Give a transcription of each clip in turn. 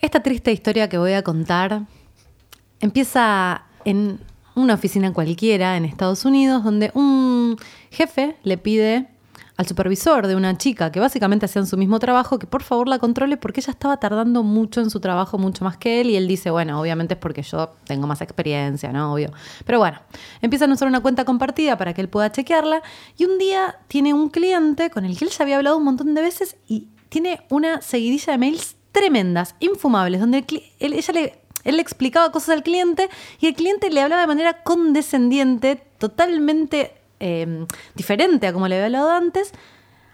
Esta triste historia que voy a contar empieza en una oficina cualquiera en Estados Unidos donde un jefe le pide al supervisor de una chica que básicamente hacían su mismo trabajo que por favor la controle porque ella estaba tardando mucho en su trabajo, mucho más que él y él dice, bueno, obviamente es porque yo tengo más experiencia, ¿no? Obvio. Pero bueno, empiezan a usar una cuenta compartida para que él pueda chequearla y un día tiene un cliente con el que él ya había hablado un montón de veces y tiene una seguidilla de mails tremendas, infumables, donde él, ella le, él le explicaba cosas al cliente y el cliente le hablaba de manera condescendiente, totalmente eh, diferente a como le había hablado antes,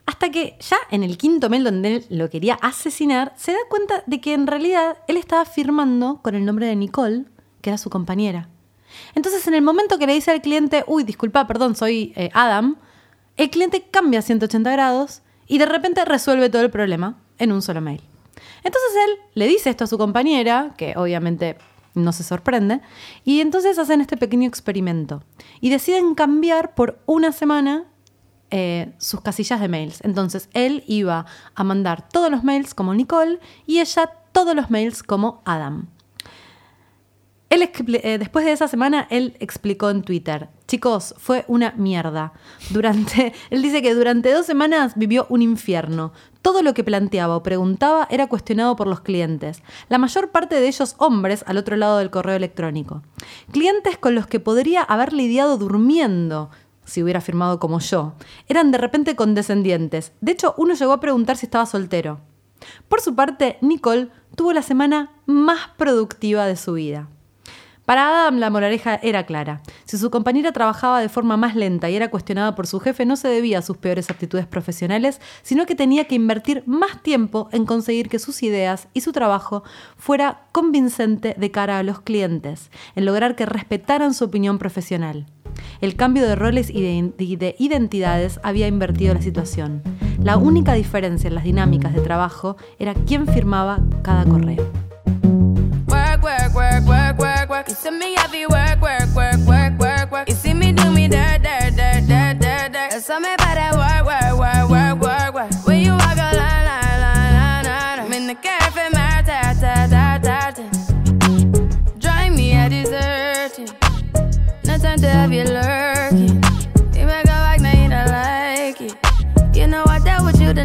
hasta que ya en el quinto mail donde él lo quería asesinar, se da cuenta de que en realidad él estaba firmando con el nombre de Nicole, que era su compañera. Entonces en el momento que le dice al cliente, uy, disculpa, perdón, soy eh, Adam, el cliente cambia 180 grados y de repente resuelve todo el problema en un solo mail. Entonces él le dice esto a su compañera, que obviamente no se sorprende, y entonces hacen este pequeño experimento y deciden cambiar por una semana eh, sus casillas de mails. Entonces él iba a mandar todos los mails como Nicole y ella todos los mails como Adam. Él, eh, después de esa semana, él explicó en Twitter, chicos, fue una mierda. Durante, él dice que durante dos semanas vivió un infierno. Todo lo que planteaba o preguntaba era cuestionado por los clientes, la mayor parte de ellos hombres al otro lado del correo electrónico. Clientes con los que podría haber lidiado durmiendo, si hubiera firmado como yo. Eran de repente condescendientes. De hecho, uno llegó a preguntar si estaba soltero. Por su parte, Nicole tuvo la semana más productiva de su vida. Para Adam la moraleja era clara. Si su compañera trabajaba de forma más lenta y era cuestionada por su jefe, no se debía a sus peores aptitudes profesionales, sino que tenía que invertir más tiempo en conseguir que sus ideas y su trabajo fuera convincente de cara a los clientes, en lograr que respetaran su opinión profesional. El cambio de roles y de identidades había invertido la situación. La única diferencia en las dinámicas de trabajo era quién firmaba cada correo. You see me heavy work, work, work, work, work, work. You see me do me dirt, dirt, dirt, dirt, dirt, dirt. You saw me by that work, work, work, work, work, work. When you walk a line, line, line, line, line. I'm in the cafe, my ta, ta, ta, ta, ta. Drive me a dessert. No time to have you lurking. You make a like, now you don't like it. You know I dealt with you the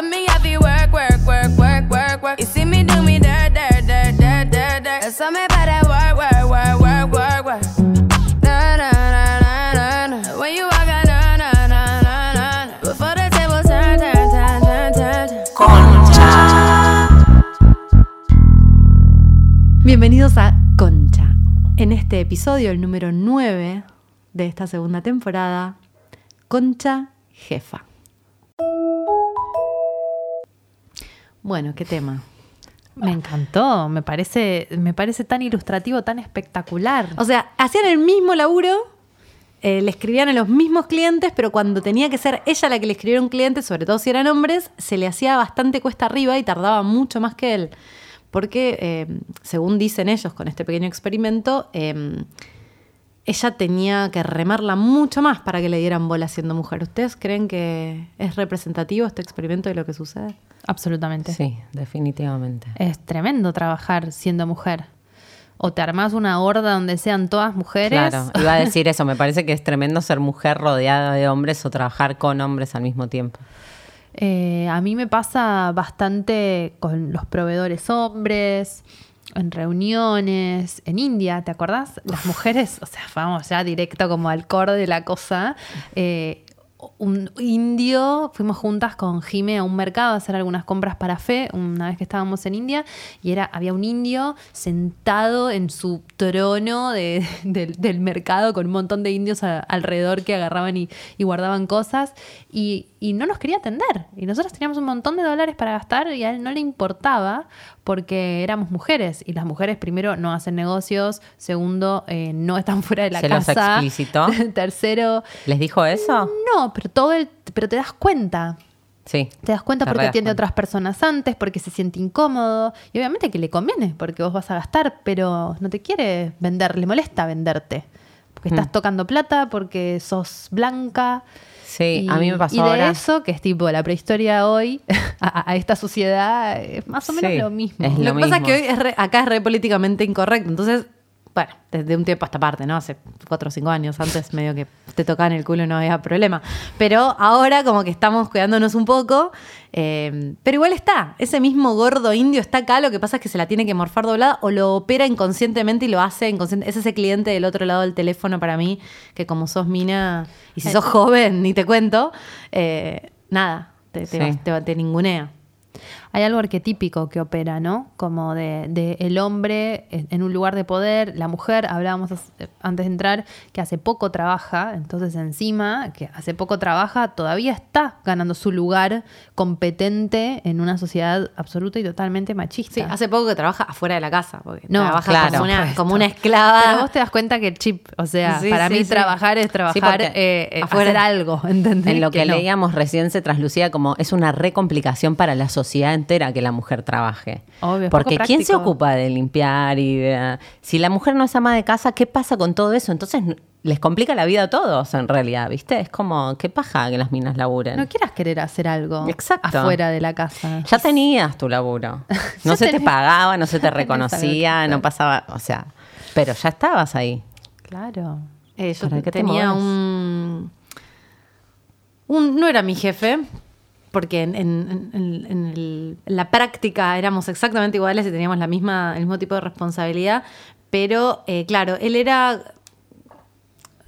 See me heavy work, work, work, work, work, work. You see me do me dirt, dirt, dirt, dirt, dirt, dirt. Me by that work, work, work, work, work, work. Na na na na na na. When you walk out, na na na na na. Before the table turn, turn, turn, turn, turn. Concha. Bienvenidos a Concha. En este episodio, el número 9 de esta segunda temporada, Concha Jefa. Bueno, qué tema. Me encantó, me parece, me parece tan ilustrativo, tan espectacular. O sea, hacían el mismo laburo, eh, le escribían a los mismos clientes, pero cuando tenía que ser ella la que le escribiera un cliente, sobre todo si eran hombres, se le hacía bastante cuesta arriba y tardaba mucho más que él. Porque, eh, según dicen ellos con este pequeño experimento, eh, ella tenía que remarla mucho más para que le dieran bola siendo mujer. ¿Ustedes creen que es representativo este experimento de lo que sucede? Absolutamente. Sí, definitivamente. Es tremendo trabajar siendo mujer. O te armás una horda donde sean todas mujeres. Claro, iba a decir eso. Me parece que es tremendo ser mujer rodeada de hombres o trabajar con hombres al mismo tiempo. Eh, a mí me pasa bastante con los proveedores hombres en reuniones, en India, ¿te acordás? Las mujeres, o sea, vamos ya directo como al core de la cosa. Eh, un indio, fuimos juntas con Jime a un mercado a hacer algunas compras para Fe, una vez que estábamos en India, y era, había un indio sentado en su trono de- del- del mercado con un montón de indios a- alrededor que agarraban y, y guardaban cosas, y, y no nos quería atender. Y nosotros teníamos un montón de dólares para gastar y a él no le importaba porque éramos mujeres, y las mujeres primero no hacen negocios, segundo eh, no están fuera de la ¿Se los casa. explicitó? Tercero, ¿Les dijo eso? no, pero todo el, pero te das cuenta. Sí. Te das cuenta Te porque cuenta. otras personas antes, porque se siente incómodo. Y obviamente que le conviene, porque vos vas a gastar, pero no te quiere vender, le molesta venderte. Porque estás Mm. tocando plata, porque sos blanca. Sí, Y- a mí me pasó Y de ahora. eso, que es tipo la prehistoria hoy, a, a esta sociedad, es más o menos Sí, lo mismo. es Lo, lo que pasa es que hoy es re- acá es re políticamente incorrecto. Entonces, bueno, desde un tiempo a esta parte, ¿no? Hace cuatro o cinco años antes, medio que te tocaban el culo y no había problema. Pero ahora, como que estamos cuidándonos un poco. eh, pero igual está. Ese mismo gordo indio está acá. Lo que pasa es que se la tiene que morfar doblada o lo opera inconscientemente y lo hace inconsciente. Es ese cliente del otro lado del teléfono para mí, que como sos mina y si sos joven, ni te cuento, eh, nada, te, te, Sí. te- te ningunea. Hay algo arquetípico que opera, ¿no? Como de, de el hombre en, un lugar de poder, la mujer, hablábamos antes de entrar, que hace poco trabaja, entonces encima, que hace poco trabaja, todavía está ganando su lugar competente en una sociedad absoluta y totalmente machista. Sí, hace poco que trabaja afuera de la casa, porque No, trabaja claro. como, una, como una esclava. Pero vos te das cuenta que el chip, o sea, Sí, para sí, mí sí. trabajar es trabajar, eh, eh, afuera- hacer algo, ¿entendés? En lo que, leíamos recién se traslucía como es una recomplicación para la sociedad entera que la mujer trabaje. Obvio, Porque poco ¿quién se ocupa de limpiar y de- si la mujer no es ama de casa, ¿qué pasa con todo eso? Entonces les complica la vida a todos en realidad, ¿viste? Es como qué paja que las minas laburen. No quieras querer hacer algo Exacto. afuera de la casa. ya tenías tu laburo. No se te pagaba, no se te reconocía, no pasaba, o sea, pero ya estabas ahí. Claro. Eh, yo ¿Para qué te tenía mueves? un, un- No era mi jefe, porque en, la práctica éramos exactamente iguales y teníamos la misma, el mismo tipo de responsabilidad, pero eh, claro, él era.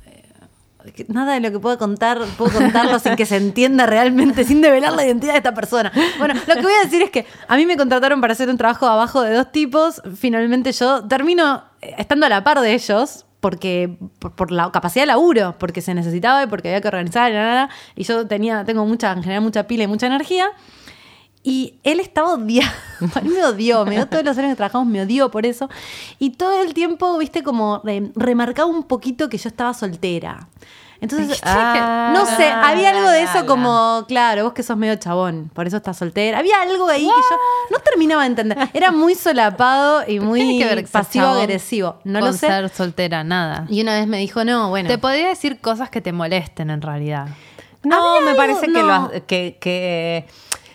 eh, Nada de lo que puedo contar, puedo contarlo sin que se entienda realmente, sin develar la identidad de esta persona. Bueno, lo que voy a decir es que a mí me contrataron para hacer un trabajo abajo de dos tipos. Finalmente yo termino eh, estando a la par de ellos, porque por, por la capacidad de laburo, porque se necesitaba y porque había que organizar y, nada, y yo tenía, tengo mucha, en general mucha pila y mucha energía. Y él estaba odiado. Me odió, me odió todos los años que trabajamos, me odió por eso. Y todo el tiempo, viste, como re- remarcaba un poquito que yo estaba soltera. Entonces, Ah, no sé, había algo de eso como, claro, vos que sos medio chabón, por eso estás soltera. Había algo ahí que yo no terminaba de entender. Era muy solapado y ¿Qué muy pasivo-agresivo. No lo sé. ser soltera, nada. Y una vez me dijo, no, bueno. Te podría decir cosas que te molesten en realidad. No, me algo- parece que, lo que, que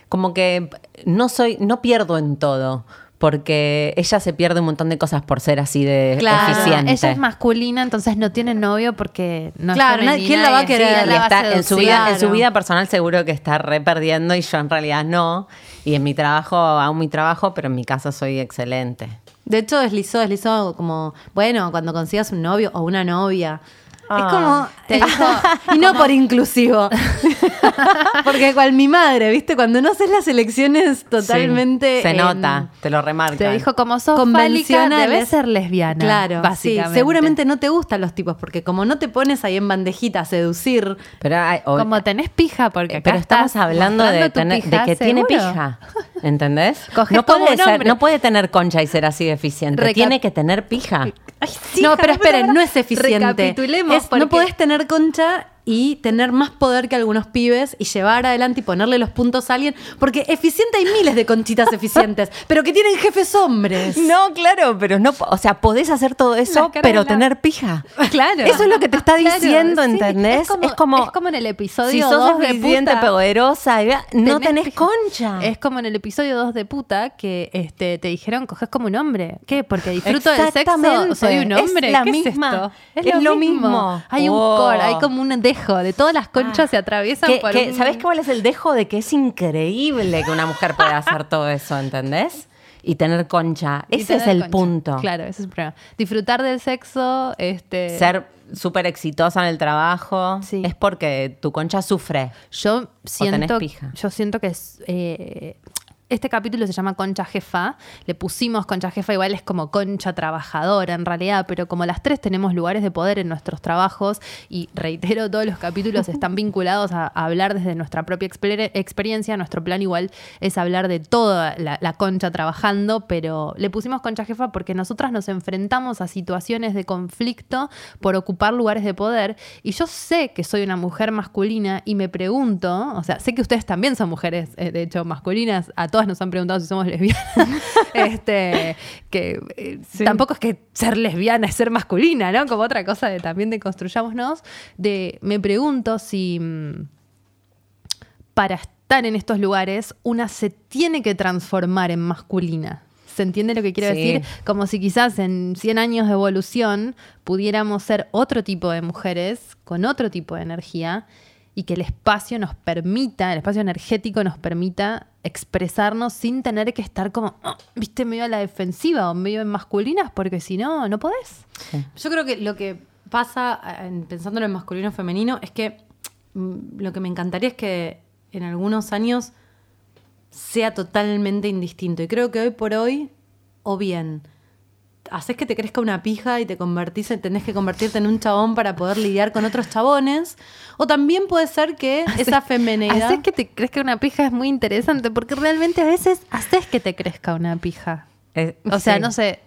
como que no soy, no pierdo en todo. Porque ella se pierde un montón de cosas por ser así de Claro, eficiente. Ella es masculina, entonces no tiene novio porque no Claro, es femenina ¿quién la va a querer? sí, Y la va a está en su, vida, en su vida personal seguro que está re perdiendo y yo en realidad no. Y en mi trabajo hago mi trabajo, pero en mi casa soy excelente. De hecho, deslizó, deslizó como, bueno, cuando consigas un novio o una novia. Ah. es como. Te dijo, y no por inclusivo. Porque cual mi madre, ¿viste? Cuando no haces las elecciones totalmente. Sí, se en- nota, te lo remarca. te dijo como sos fálica, convencionales. debes ser lesbiana. Claro, básicamente. sí. Seguramente no te gustan los tipos, porque como no te pones ahí en bandejita a seducir, Pero, hay- o- Como tenés pija, porque acá pero estamos estás hablando de, que tiene pija. ¿Entendés? No, como puede ser- no puede tener concha y ser así de eficiente. Recap- tiene que tener pija. no, pero esperen, no es eficiente. Recapitulemos, Porque- No podés tener concha y tener más poder que algunos pibes y llevar adelante y ponerle los puntos a alguien. Porque eficiente hay miles de conchitas eficientes, pero que tienen jefes hombres. No, claro, pero no, o sea, podés hacer todo eso, pero la- tener pija. Claro. Eso es lo que te está Claro, diciendo, sí. ¿entendés? Es como, Es como- es como en el episodio Si sos 2 de puta. poderosa, y vea, no tenés concha. Es como en el episodio 2 de puta que este, te dijeron coges como un hombre. ¿Qué? Porque disfruto del sexo, soy un Es hombre. la ¿Qué misma- Es, es lo, mismo. mismo. Hay un Oh. core, hay como un dejo de todas las conchas se atraviesan Que- por que- un- ¿Sabés cuál es el dejo de que es increíble que una mujer pueda hacer todo eso, ¿entendés? y tener concha. Y Ese es el concha. punto. Claro, ese es el problema. Disfrutar del sexo, este. Ser súper exitosa en el trabajo Sí. es porque tu concha sufre. Yo siento, pija. yo siento que es, eh, este capítulo se llama Concha Jefa. Le pusimos Concha Jefa, igual es como Concha Trabajadora en realidad, pero como las tres tenemos lugares de poder en nuestros trabajos y reitero, todos los capítulos están vinculados a, a hablar desde nuestra propia exper- experiencia. Nuestro plan igual es hablar de toda la, la concha trabajando, pero le pusimos Concha Jefa porque nosotras nos enfrentamos a situaciones de conflicto por ocupar lugares de poder y yo sé que soy una mujer masculina y me pregunto, o sea, sé que ustedes también son mujeres, eh, de hecho, masculinas, a todas nos han preguntado si somos lesbianas, este, que eh, tampoco es que ser lesbiana es ser masculina, ¿no? Como otra cosa de también de construyámonos, de me pregunto si mm, para estar en estos lugares una se tiene que transformar en masculina. ¿Se entiende lo que quiero Sí. decir? Como si quizás en 100 años de evolución pudiéramos ser otro tipo de mujeres con otro tipo de energía y que el espacio nos permita, el espacio energético nos permita expresarnos sin tener que estar como, "Ah", viste, medio a la defensiva o medio en masculinas, porque si no, no podés. Yo creo que lo que pasa, eh, en- pensándolo en masculino o femenino, es que mm, lo que me encantaría es que en algunos años sea totalmente indistinto. Y creo que hoy por hoy, o bien, haces que te crezca una pija y te convertís, en- tenés que convertirte en un chabón para poder lidiar con otros chabones. O también puede ser que esa femenidad. Haces que te crezca una pija es muy interesante, porque realmente a veces haces que te crezca una pija. Eh, O sea, sí. no sé,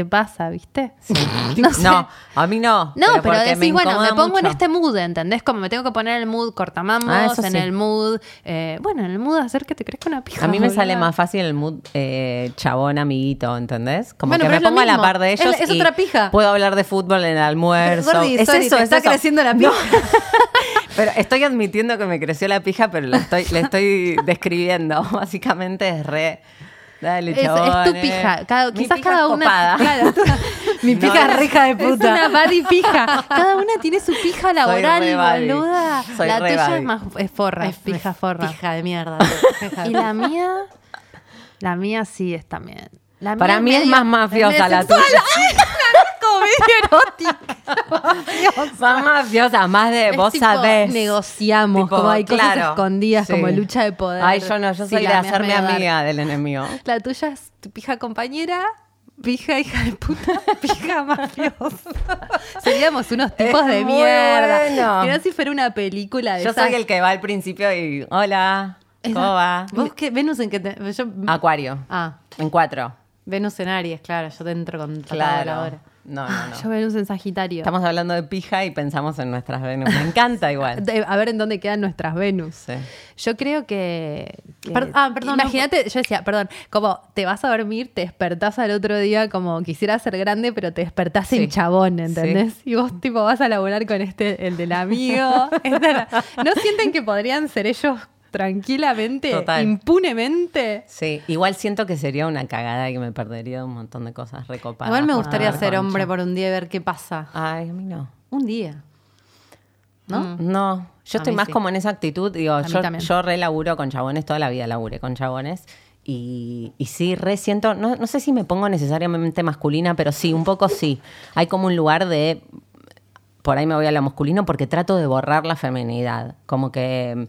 te pasa, ¿viste? No, No sé. a mí no. No, pero, decís, bueno, me pongo en este mood, ¿entendés? Como me tengo que poner el mood cortamambos, Ah, en sí. el mood. eh, bueno, en el mood hacer que te crezca una pija. A mí me boluda. sale más fácil el mood eh, chabón amiguito, ¿entendés? Como Bueno, que me pongo a la par de ellos. es y otra pija. Puedo hablar de fútbol en el almuerzo. Gordi, es sorry, eso, te es está eso. creciendo la pija. Pero estoy admitiendo que me creció la pija, pero la estoy, le estoy describiendo. Básicamente es re. Dale, Es, es tu pija. Cada- Mi quizás pija cada es una. Claro, Mi pija es- es hija de Es puta. una buddy pija. Cada una tiene su pija laboral, re buddy. boluda. Soy la re tuya es más es forra, Es pija forra. Pija de mierda. Pija de Y la mía, la mía sí es también. La Para mí es medio- más mafiosa la tuya. Medio erótica. Más mafiosa, más de Es vos tipo, sabés. Negociamos, Tipo, como hay cosas escondidas, sí. como lucha de poder. Ay, yo no, yo Sí, soy la de hacerme amiga del enemigo. La tuya es tu pija compañera, pija hija de puta, pija mafiosa. Seríamos unos tipos Es de muy mierda. bueno. Mirá si fuera una película de Yo esas. soy el que va al principio y. Hola, ¿cómo Esa- va? ¿Vos qué? Venus en qué te. Yo, Acuario. ah, En cuatro. Venus en Aries, claro. Yo te entro con Claro. ahora. No, no, no. Yo Venus en Sagitario. Estamos hablando de pija y pensamos en nuestras Venus. Me encanta igual. De- A ver en dónde quedan nuestras Venus. Sí. Yo creo que. que- Per- ah, perdón, no. Imagínate, yo decía, perdón, como te vas a dormir, te despertás al otro día como quisiera ser grande, pero te despertás Sí. en chabón, ¿entendés? Y vos, tipo, vas a laburar con este, el del amigo. Esta la- ¿No sienten que podrían ser ellos tranquilamente, Total. impunemente? Sí, igual siento que sería una cagada y que me perdería de un montón de cosas recopadas. Igual me gustaría tener ser concha. hombre por un día y ver qué pasa. Ay, a mí no. Un día. ¿No? No, yo A estoy más sí. como en esa actitud. Digo, yo, yo re laburo con chabones, toda la vida laburé con chabones. Y, y sí, re siento, no, no sé si me pongo necesariamente masculina, pero sí, un poco sí. Hay como un lugar de, por ahí me voy a lo masculino porque trato de borrar la feminidad. Como que,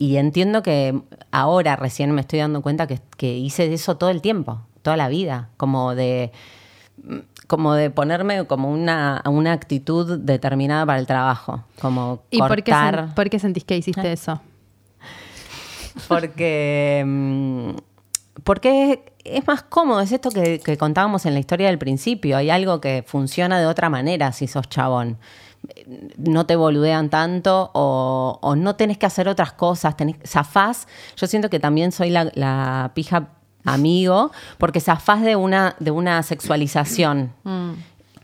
y entiendo que ahora recién me estoy dando cuenta que, que hice eso todo el tiempo, toda la vida. Como de, como de ponerme como una, una actitud determinada para el trabajo. Como ¿Y por qué, cortar. por qué sentís que Ah. hiciste eso? Porque, mm, porque es más cómodo, es esto que, que contábamos en la historia del principio. Hay algo que funciona de otra manera si sos chabón. No te boludean tanto o, o no tenés que hacer otras cosas, tenés, zafás. Yo siento que también soy la, la pija amigo, porque zafás de una, de una sexualización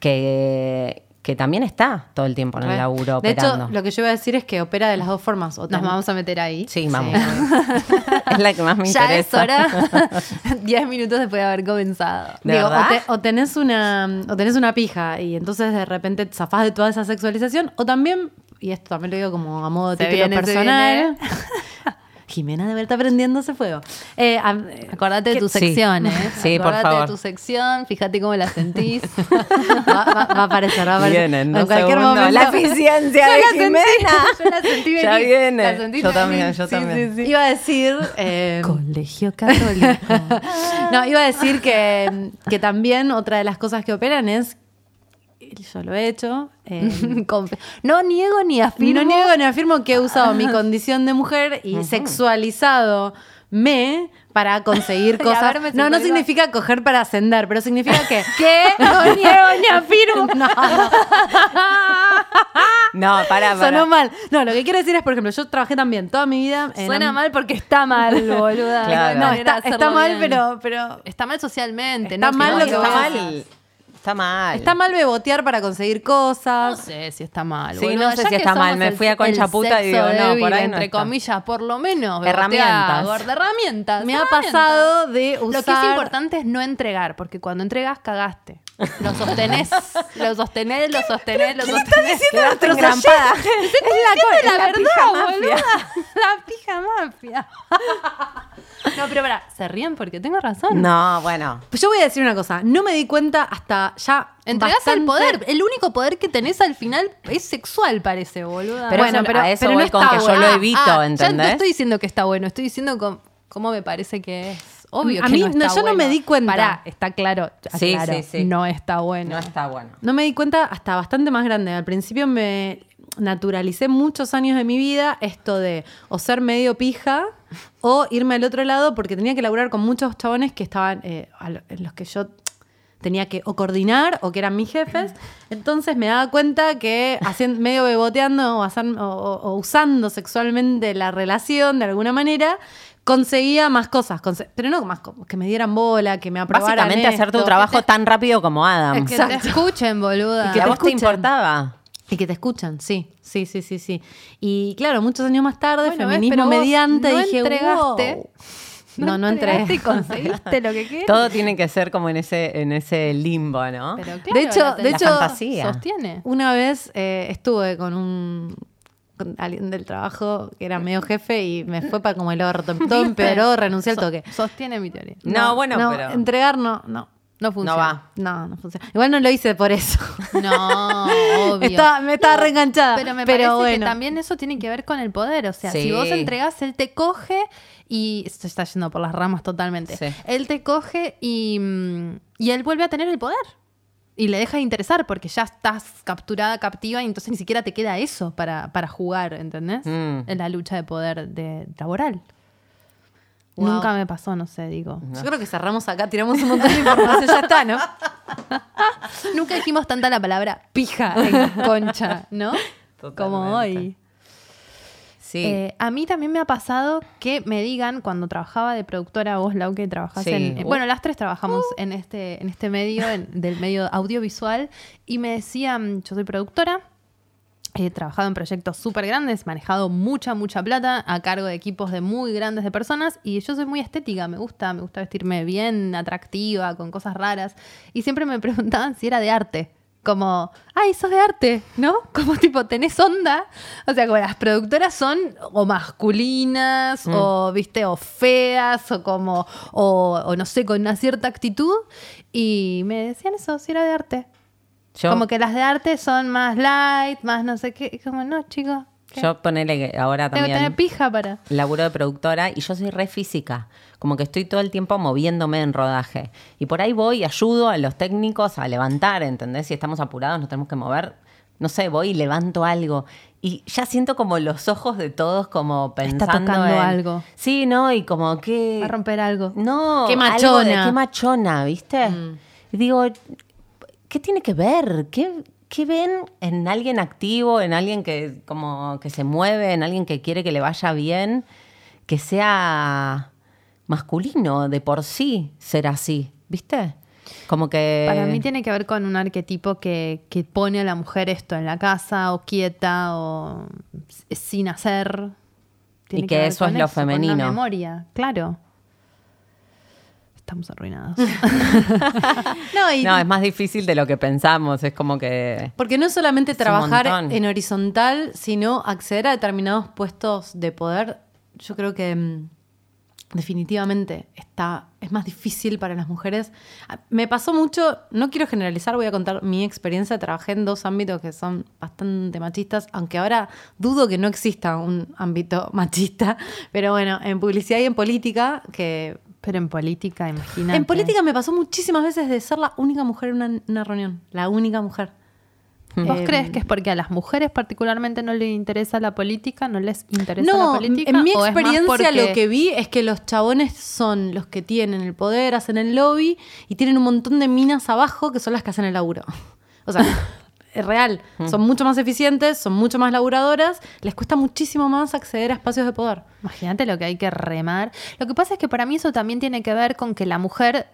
que, que también está todo el tiempo en el laburo de operando. hecho, lo que yo iba a decir es que opera de las dos formas. O Nos vamos a meter ahí. Sí, vamos. es la que más me ya interesa. es hora. Diez minutos después de haber comenzado. ¿De Digo, o, te- o tenés una, o tenés una pija y entonces de repente te zafás de toda esa sexualización. O también, y esto también lo digo como a modo de Se título viene, se personal, Jimena debe estar prendiendo ese fuego. Eh, a- eh, Acordate de ¿qué- tu Sí. sección, ¿eh? Sí, por Acordate favor. de tu sección, fíjate cómo la sentís. va, va- va a aparecer, va a aparecer. Vienen, en cualquier momento. La eficiencia de la sentí, Jimena. yo la sentí Ya venir, viene. la sentí Yo venir. también, yo Sí, también. sí. Iba a decir. eh, Colegio Católico. no, iba a decir que, que también otra de las cosas que operan es. Yo lo he hecho. eh, no niego ni afirmo. no niego ni afirmo que he usado mi condición de mujer y sexualizado me para conseguir cosas. No, no significa coger para ascender, pero significa que. ¿Qué? No niego ni afirmo. No, no, para, para. sonó mal. No, lo que quiero decir es, por ejemplo, yo trabajé también toda mi vida. en Suena mal porque está mal, boluda. Claro. No, está, mal, pero, pero Está mal socialmente. Está no mal lo que está mal. Está mal. está mal bebotear para conseguir No cosas. sé si está mal. Sí, no sé Ya si que está mal. somos Me el- fui a Concha el Puta y sexo digo, no, por ahí no Entre está. comillas, por lo menos. Herramientas. gorda, herramientas. Me ha herramientas. pasado de usar. Lo que es importante es no entregar, porque cuando entregas cagaste. Lo sostenés, lo sostenés, lo sostenés, lo sostenés. Quedaste engrampada. Es la, la verdad, pija boluda. mafia. La pija mafia. No, pero para, se ríen porque tengo razón. No, bueno. Pues yo voy a decir una cosa. No me di cuenta hasta ya. Entregás el poder. El único poder que tenés al final es sexual, parece, boluda. Pero Bueno, eso- pero- a eso pero no con está que yo bueno. lo Ah, evito, Ah, Ya no ¿entendés? estoy diciendo que está bueno, estoy diciendo cómo me parece que es. Obvio A que mí no no, está yo no me di cuenta. Pará, está claro. Sí, sí, sí. No está bueno. No está bueno. No me di cuenta hasta bastante más grande. Al principio me naturalicé muchos años de mi vida esto de o ser medio pija o irme al otro lado porque tenía que laburar con muchos chabones que estaban eh, a lo- en los que yo tenía que o coordinar o que eran mis jefes. Entonces me daba cuenta que haciendo, medio beboteando o, hacer- o- o- o usando sexualmente la relación de alguna manera, conseguía más cosas. conse- pero no más que me dieran bola, que me aprobaran Básicamente hacer tu esto. trabajo tan rápido como Adam. Es que te escuchen, boluda. ¿Y que a vos te importaba? Y que te escuchan, sí, sí, sí, sí, sí. Y claro, muchos años más tarde, Bueno, ves, feminismo pero vos mediante, no dije, entregaste. wow. No, no entregaste entré. y conseguiste lo que quieres. Todo tiene que ser como en ese, en ese limbo, ¿no? Pero De hecho- la de hecho- fantasía. sostiene. Una vez eh, estuve con un con alguien del trabajo que era medio jefe y me fue para como el orto. Todo empeoró, renuncié al toque. Sostiene mi teoría. No, bueno, no, pero- Entregar no, no. No funciona. No va. No, no funciona. Igual no lo hice por eso. No, obvio. Me estaba reenganchada. Pero me pero parece bueno. que también eso tiene que ver con el poder. O sea, Sí. si vos entregás, él te coge y. Esto está yendo por las ramas totalmente. Sí. Él te coge y. mm, Y él vuelve a tener el poder. Y le deja de interesar porque ya estás capturada, captiva, y entonces ni siquiera te queda eso para, para jugar, ¿entendés? Mm. En la lucha de poder de, laboral. Wow. Nunca me pasó, no sé, digo. Yo creo que cerramos acá, tiramos un montón de información, ya está, ¿no? Nunca dijimos tanta la palabra pija en concha, ¿no? Como hoy. Sí. Eh, a mí también me ha pasado que me digan cuando trabajaba de productora, vos, Lau, que trabajás Sí. en. eh, Uh. bueno, las tres trabajamos en, este, en este medio, en- del medio audiovisual, y me decían, yo soy productora. He trabajado en proyectos súper grandes, manejado mucha, mucha plata a cargo de equipos de muy grandes de personas y yo soy muy estética, me gusta, me gusta vestirme bien, atractiva, con cosas raras y siempre me preguntaban si era de arte. Como, ay, sos de arte, ¿no? Como tipo, tenés onda. O sea, como las productoras son o masculinas, o viste, o feas, o como, o, o no sé, con una cierta actitud. Y me decían eso, si era de arte. Yo, Como que las de arte son más light, más no sé qué. Y Como, no, chicos. ¿qué? yo ponele que ahora Tengo que también tener pija para. laburo de productora y yo soy re física. Como que estoy todo el tiempo moviéndome en rodaje. Y por ahí voy y ayudo a los técnicos a levantar, ¿entendés? Si estamos apurados, nos tenemos que mover. No sé, voy y levanto algo. Y ya siento como los ojos de todos como pensando tocando en- algo. Sí, ¿no? Y como que... Va a romper algo. No, Qué algo de machona. qué machona, ¿viste? Y digo, ¿qué tiene que ver? ¿Qué, qué ven en alguien activo, en alguien que como que se mueve, en alguien que quiere que le vaya bien, que sea masculino de por sí ser así, ¿viste? Como que Para mí tiene que ver con un arquetipo que, que pone a la mujer esto en la casa, o quieta, o sin hacer. Tiene Y que eso es lo con la femenino. memoria, claro. Estamos arruinados. No, y- No, es más difícil de lo que pensamos, es como que Porque no es solamente trabajar en horizontal, sino acceder a determinados puestos de poder yo creo que mm, definitivamente está, es más difícil para las mujeres. Me pasó mucho, no quiero generalizar, voy a contar mi experiencia. Trabajé en dos ámbitos que son bastante machistas, aunque ahora dudo que no exista un ámbito machista. Pero bueno, en publicidad y en política, que Pero en política, imagínate. en política me pasó muchísimas veces de ser la única mujer en una, una reunión. La única mujer. ¿Vos Eh, crees que es porque a las mujeres particularmente no les interesa la política, no les interesa la No, política? en mi experiencia porque- lo que vi es que los chabones son los que tienen el poder, hacen el lobby y tienen un montón de minas abajo que son las que hacen el laburo. O sea, es real. Son mucho más eficientes, son mucho más laburadoras, les cuesta muchísimo más acceder a espacios de poder. Imagínate lo que hay que remar. Lo que pasa es que para mí eso también tiene que ver con que la mujer,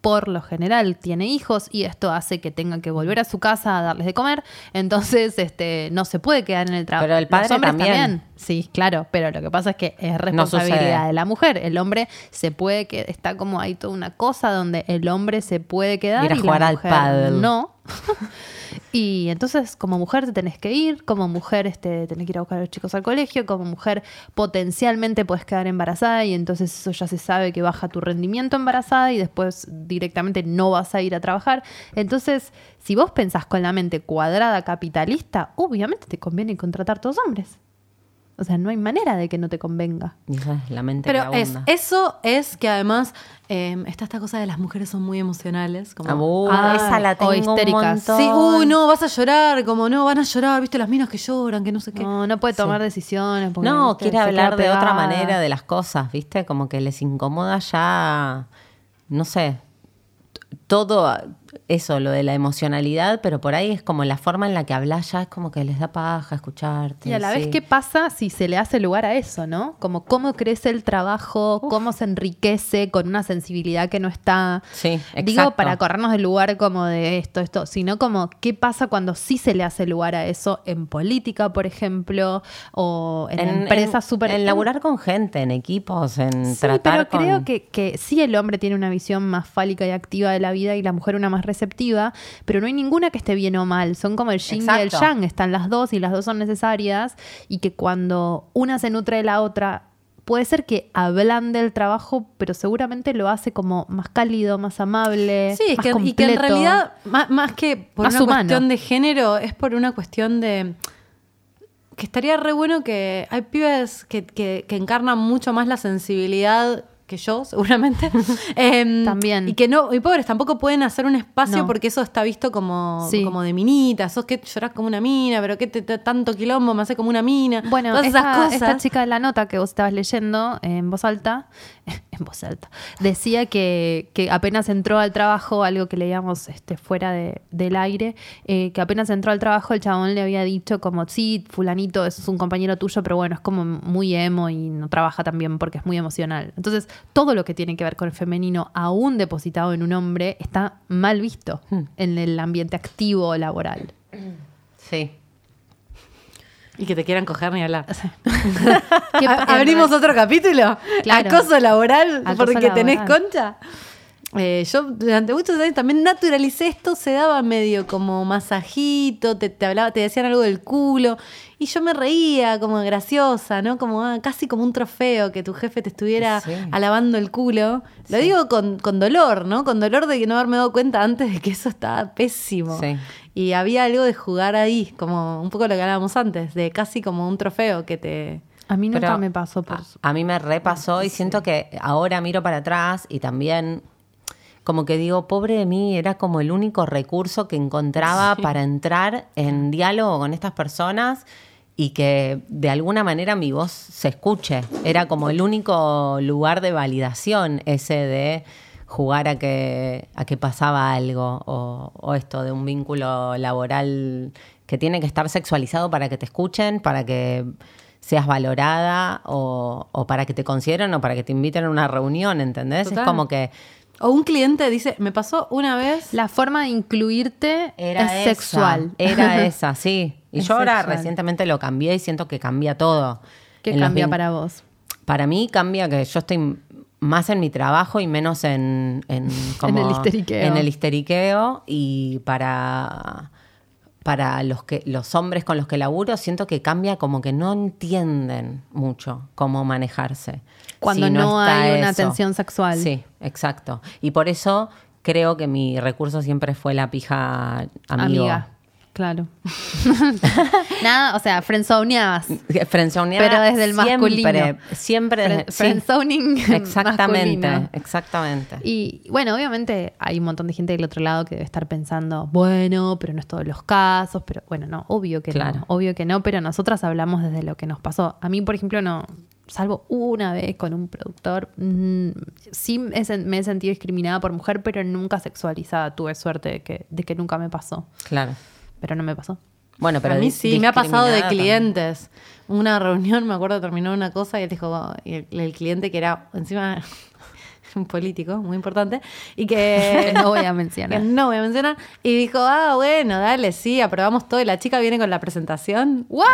por lo general, tiene hijos y esto hace que tenga que volver a su casa a darles de comer. Entonces, este, no se puede quedar en el trabajo. Pero el padre Los hombres también. Sí, claro, pero lo que pasa es que es responsabilidad de la mujer. El hombre se puede que está como ahí toda una cosa donde el hombre se puede quedar Ir a y jugar la al pádel. no. Y entonces, como mujer te tenés que ir, como mujer este, tenés que ir a buscar a los chicos al colegio, como mujer potencialmente puedes quedar embarazada y entonces eso ya se sabe que baja tu rendimiento embarazada y después directamente no vas a ir a trabajar. Entonces, si vos pensás con la mente cuadrada capitalista, obviamente te conviene contratar todos hombres. O sea, no hay manera de que no te convenga. La mente Pero que es, abunda. eso es que además eh, está esta cosa de las mujeres son muy emocionales. Como, Ah, Ah, esa la o tengo un histéricas. montón. Sí, uy, no, vas a llorar, como no, van a llorar, viste las minas que lloran, que no sé qué. No, no puede tomar decisiones. porque, No, viste, quiere se hablar de otra manera de las cosas, ¿viste? Como que les incomoda ya, no sé, todo eso, lo de la emocionalidad, pero por ahí es como la forma en la que hablas ya es como que les da paja escucharte. Y a la vez. ¿qué pasa si se le hace lugar a eso, no? Como cómo crece el trabajo, cómo se enriquece con una sensibilidad que no está. Sí, Digo, exacto. para corrernos del lugar como de esto, esto, sino como qué pasa cuando sí se le hace lugar a eso en política, por ejemplo, o en, empresas súper. En laburar con gente, en equipos, en Sí, tratar pero con... creo que, que sí el hombre tiene una visión más fálica y activa de la vida y la mujer una más receptiva, pero no hay ninguna que esté bien o mal. Son como el yin y el yang, están las dos y las dos son necesarias y que cuando una se nutre de la otra, puede ser que ablande el trabajo, pero seguramente lo hace como más cálido, más amable. Sí, es más que, y que en completo. realidad, más, más que por Más una humano. cuestión de género, es por una cuestión de. que estaría re bueno que hay pibes que, que- que encarnan mucho más la sensibilidad que yo, seguramente. Em, También. Y que no, y pobres tampoco pueden hacer un espacio No. porque eso está visto como, Sí. como de minita. Sos que llorás como una mina, pero que te, te- tanto quilombo me hace como una mina. Bueno, Todas esta, esas cosas. esta chica de la nota que vos estabas leyendo en voz alta, en voz alta, decía que, que apenas entró al trabajo, algo que leíamos este, fuera de- del aire, eh, que apenas entró al trabajo el chabón le había dicho como, sí, fulanito es un compañero tuyo, pero bueno, es como muy emo y no trabaja tan bien porque es muy emocional. Entonces, todo lo que tiene que ver con el femenino, aún depositado en un hombre, está mal visto en el ambiente activo laboral. Sí. Y que te quieran coger ni hablar. ¿Abrimos otro capítulo? Claro. Acoso laboral Acoso porque tenés concha. Eh, yo durante muchos años también naturalicé esto, se daba medio como masajito, te, te hablaba, te decían algo del culo, y yo me reía como graciosa, ¿no? Como ah, casi como un trofeo que tu jefe te estuviera Sí. alabando el culo. Lo digo con, con dolor, ¿no? Con dolor de que no haberme dado cuenta antes de que eso estaba pésimo. Sí. Y había algo de jugar ahí, como un poco lo que hablábamos antes, de casi como un trofeo que te... A mí nunca Pero me pasó por a, a mí me repasó y siento que ahora miro para atrás y también como que digo, pobre de mí, era como el único recurso que encontraba para entrar en diálogo con estas personas y que de alguna manera mi voz se escuche. Era como el único lugar de validación ese de jugar a que, a que pasaba algo o, o esto de un vínculo laboral que tiene que estar sexualizado para que te escuchen, para que seas valorada o, o para que te consideren o para que te inviten a una reunión, ¿entendés? Total. Es como que O un cliente dice, me pasó una vez... La forma de incluirte era es esa, sexual. Era esa, sí. Y Es yo ahora sexual. recientemente lo cambié y siento que cambia todo. ¿Qué En cambia para vos? Para mí cambia que yo estoy más en mi trabajo y menos en, en, como- el histeriqueo. en el histeriqueo y para para los que los hombres con los que laburo siento que cambia como que no entienden mucho cómo manejarse. Cuando si no hay una tensión sexual. Sí, exacto. Y por eso creo que mi recurso siempre fue la pija amigo. Amiga. Claro. Nada, o sea, friendzoneabas. Friendzoneada Pero desde el siempre, masculino. Siempre sí. friendzoning Exactamente, masculino. exactamente. Y bueno, obviamente hay un montón de gente del otro lado que debe estar pensando, bueno, pero no es todos los casos, pero bueno, no, obvio que Claro. no, obvio que no, pero nosotras hablamos desde lo que nos pasó. A mí, por ejemplo, no, salvo una vez con un productor, mm, sí me he sen- me he sentido discriminada por mujer, pero nunca sexualizada. Tuve suerte de que, de que nunca me pasó, Claro. Pero no me pasó. Bueno, pero a mí sí, me ha pasado de también. clientes. Una reunión, me acuerdo, terminó una cosa y él dijo, y el, el cliente que era encima un político muy importante y que no voy a mencionar. no voy a mencionar y dijo, ah, bueno, dale, sí, aprobamos todo y la chica viene con la presentación. ¿What?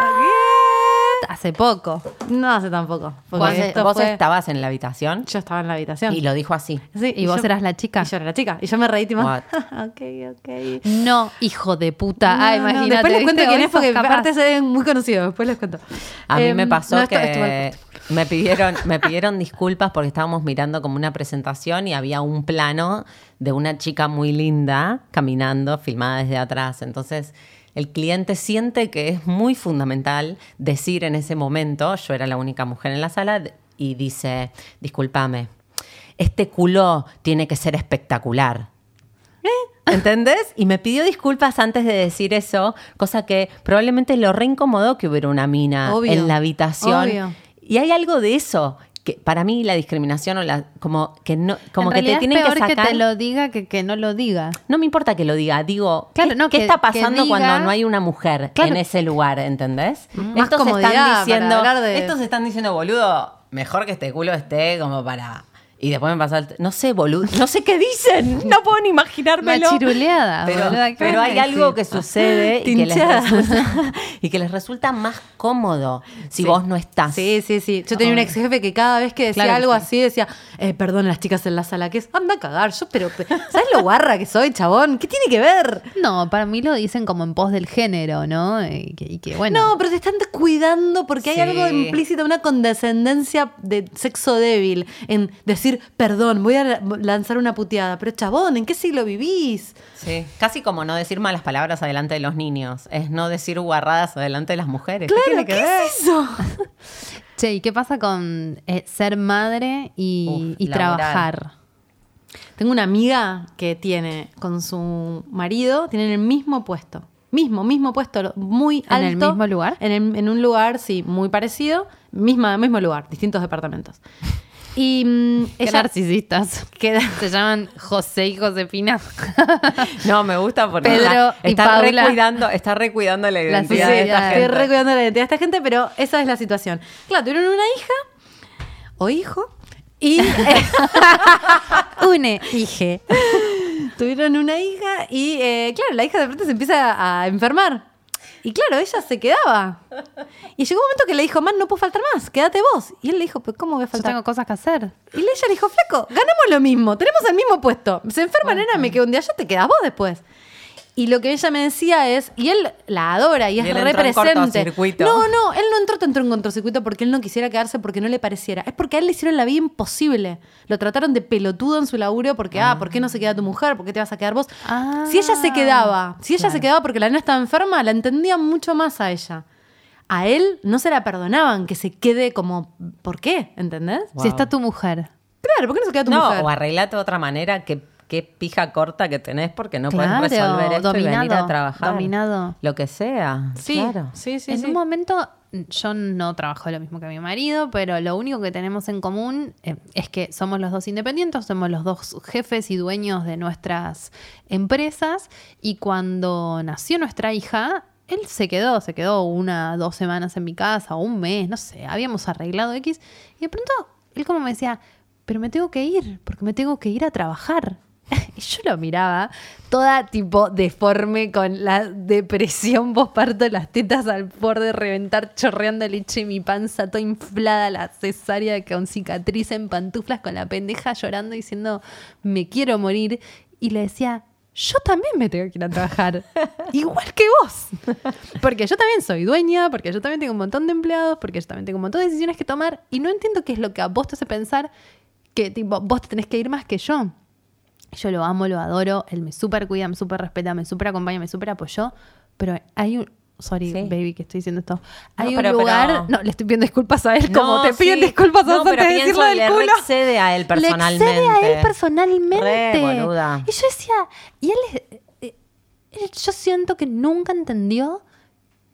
Hace poco. No hace tampoco. Vos, esto vos fue- estabas en la habitación Yo estaba en la habitación. y lo dijo así. Sí, ¿Y vos eras la chica? Y yo era la chica. Y yo me reí tipo, What? ok, ok. No, hijo de puta. ah, No, imagínate. Después les cuento quién es porque sos capaz. aparte se ven muy conocidos. Después les cuento. A mí Em, me pasó no, esto- que esto me pidieron, me pidieron disculpas porque estábamos mirando como una presentación y había un plano de una chica muy linda caminando, filmada desde atrás. Entonces, el cliente siente que es muy fundamental decir en ese momento, yo era la única mujer en la sala, y dice, discúlpame, este culo tiene que ser espectacular. ¿Entendés? Y me pidió disculpas antes de decir eso, cosa que probablemente lo reincomodó que hubiera una mina Obvio, en la habitación. obvio. Y hay algo de eso que para mí la discriminación o la como que no como En que te tienen es que peor sacar te lo diga que que no lo diga. no me importa que lo diga, digo, Claro, ¿qué, no, qué que- está que pasando diga- cuando no hay una mujer Claro. en ese lugar, ¿entendés? Más estos están diciendo, de- estos están diciendo, boludo, mejor que este culo esté como para y después me pasa el, no sé, boludo, no sé qué dicen, no puedo ni imaginármelo. Machiruleada, Pero, boluda, ¿qué pero hay algo que sucede y que, les resulta, y que les resulta más cómodo si vos no estás. Sí, sí, sí. Yo tenía un ex jefe que cada vez que decía Claro algo sí. así decía, eh, perdón, las chicas en la sala, que es, anda a cagar. Yo, pero, pe- ¿sabes lo guarra que soy, chabón? ¿Qué tiene que ver? No, para mí lo dicen como en pos del género, ¿no? Y que, y que, bueno. No, pero te están descuidando porque Sí. hay algo implícito, una condescendencia de sexo débil en decir, perdón, voy a la- lanzar una puteada. Pero chabón, ¿en qué siglo vivís? Sí, casi como no decir malas palabras adelante de los niños, es no decir guarradas adelante de las mujeres. ¿Qué tiene que ¿qué ver? es eso? Che, ¿y qué pasa con eh, ser madre y, Uf, y laboral. trabajar? Tengo una amiga que tiene con su marido, tienen el mismo puesto. Mismo, mismo puesto, muy ¿En alto. el mismo lugar? En, el- en un lugar, sí, muy parecido. Misma, mismo lugar, distintos departamentos. Y mm, Qué ella narcisistas. queda... Se llaman José y Josefina. No, me gusta porque Pedro está, y está Paula. recuidando, está recuidando la identidad de esta. Estoy gente. re cuidando la identidad de esta gente, pero esa es la situación. Claro, tuvieron una hija o hijo y eh, Une, hije. tuvieron una hija y eh, claro, la hija de pronto se empieza a enfermar. Y claro, ella se quedaba. Y llegó un momento que le dijo, man, no puedo faltar más, quédate vos. Y él le dijo, pero ¿cómo voy a Yo faltar? tengo cosas que hacer. Y ella le dijo, flaco, ganamos lo mismo, tenemos el mismo puesto. Se enferma, nena, me quedo un día, ya te quedas vos después. Y lo que ella me decía es, y él la adora y es Y él re entró en presente. cortocircuito. No, no, él no entró tanto en cortocircuito porque él no quisiera quedarse porque no le pareciera. Es porque a él le hicieron la vida imposible. Lo trataron de pelotudo en su laburo porque, ah, ¿por qué no se queda tu mujer? ¿Por qué te vas a quedar vos? Ah, si ella se quedaba, si ella claro. se quedaba porque la nena estaba enferma, la entendía mucho más a ella. A él no se la perdonaban que se quede como, ¿por qué? ¿Entendés? Wow. Si está tu mujer. Claro, ¿por qué no se queda tu No, mujer? o arreglate de otra manera que qué pija corta que tenés porque no Claro, puedes resolver esto y venir a trabajar. dominado. Lo que sea. Sí, claro. sí, sí. en sí. un momento, yo no trabajo lo mismo que mi marido, pero lo único que tenemos en común eh, es que somos los dos independientes, somos los dos jefes y dueños de nuestras empresas. Y cuando nació nuestra hija, él se quedó, se quedó una, dos semanas en mi casa, o un mes, no sé, habíamos arreglado X. Y de pronto, él como me decía, pero me tengo que ir, porque me tengo que ir a trabajar. Y yo lo miraba, toda tipo deforme, con la depresión posparto, las tetas al borde de reventar, chorreando leche mi panza toda inflada, la cesárea con cicatriz en pantuflas, con la pendeja llorando, diciendo, me quiero morir. Y le decía, yo también me tengo que ir a trabajar, igual que vos. Porque yo también soy dueña, porque yo también tengo un montón de empleados, porque yo también tengo un montón de decisiones que tomar y no entiendo qué es lo que a vos te hace pensar que tipo, vos te tenés que ir más que yo. Yo lo amo, lo adoro, él me súper cuida, me súper respeta, me súper acompaña, me súper apoyó, pero hay un... Sorry, Sí. baby, que estoy diciendo esto. Hay pero- un lugar... pero- No, le estoy pidiendo disculpas a él, como No, te piden sí. disculpas a No, antes de decirlo del le culo. re excede a él personalmente. Le excede a él personalmente. Re, boluda. Y yo decía, y él, eh, él- yo siento que nunca entendió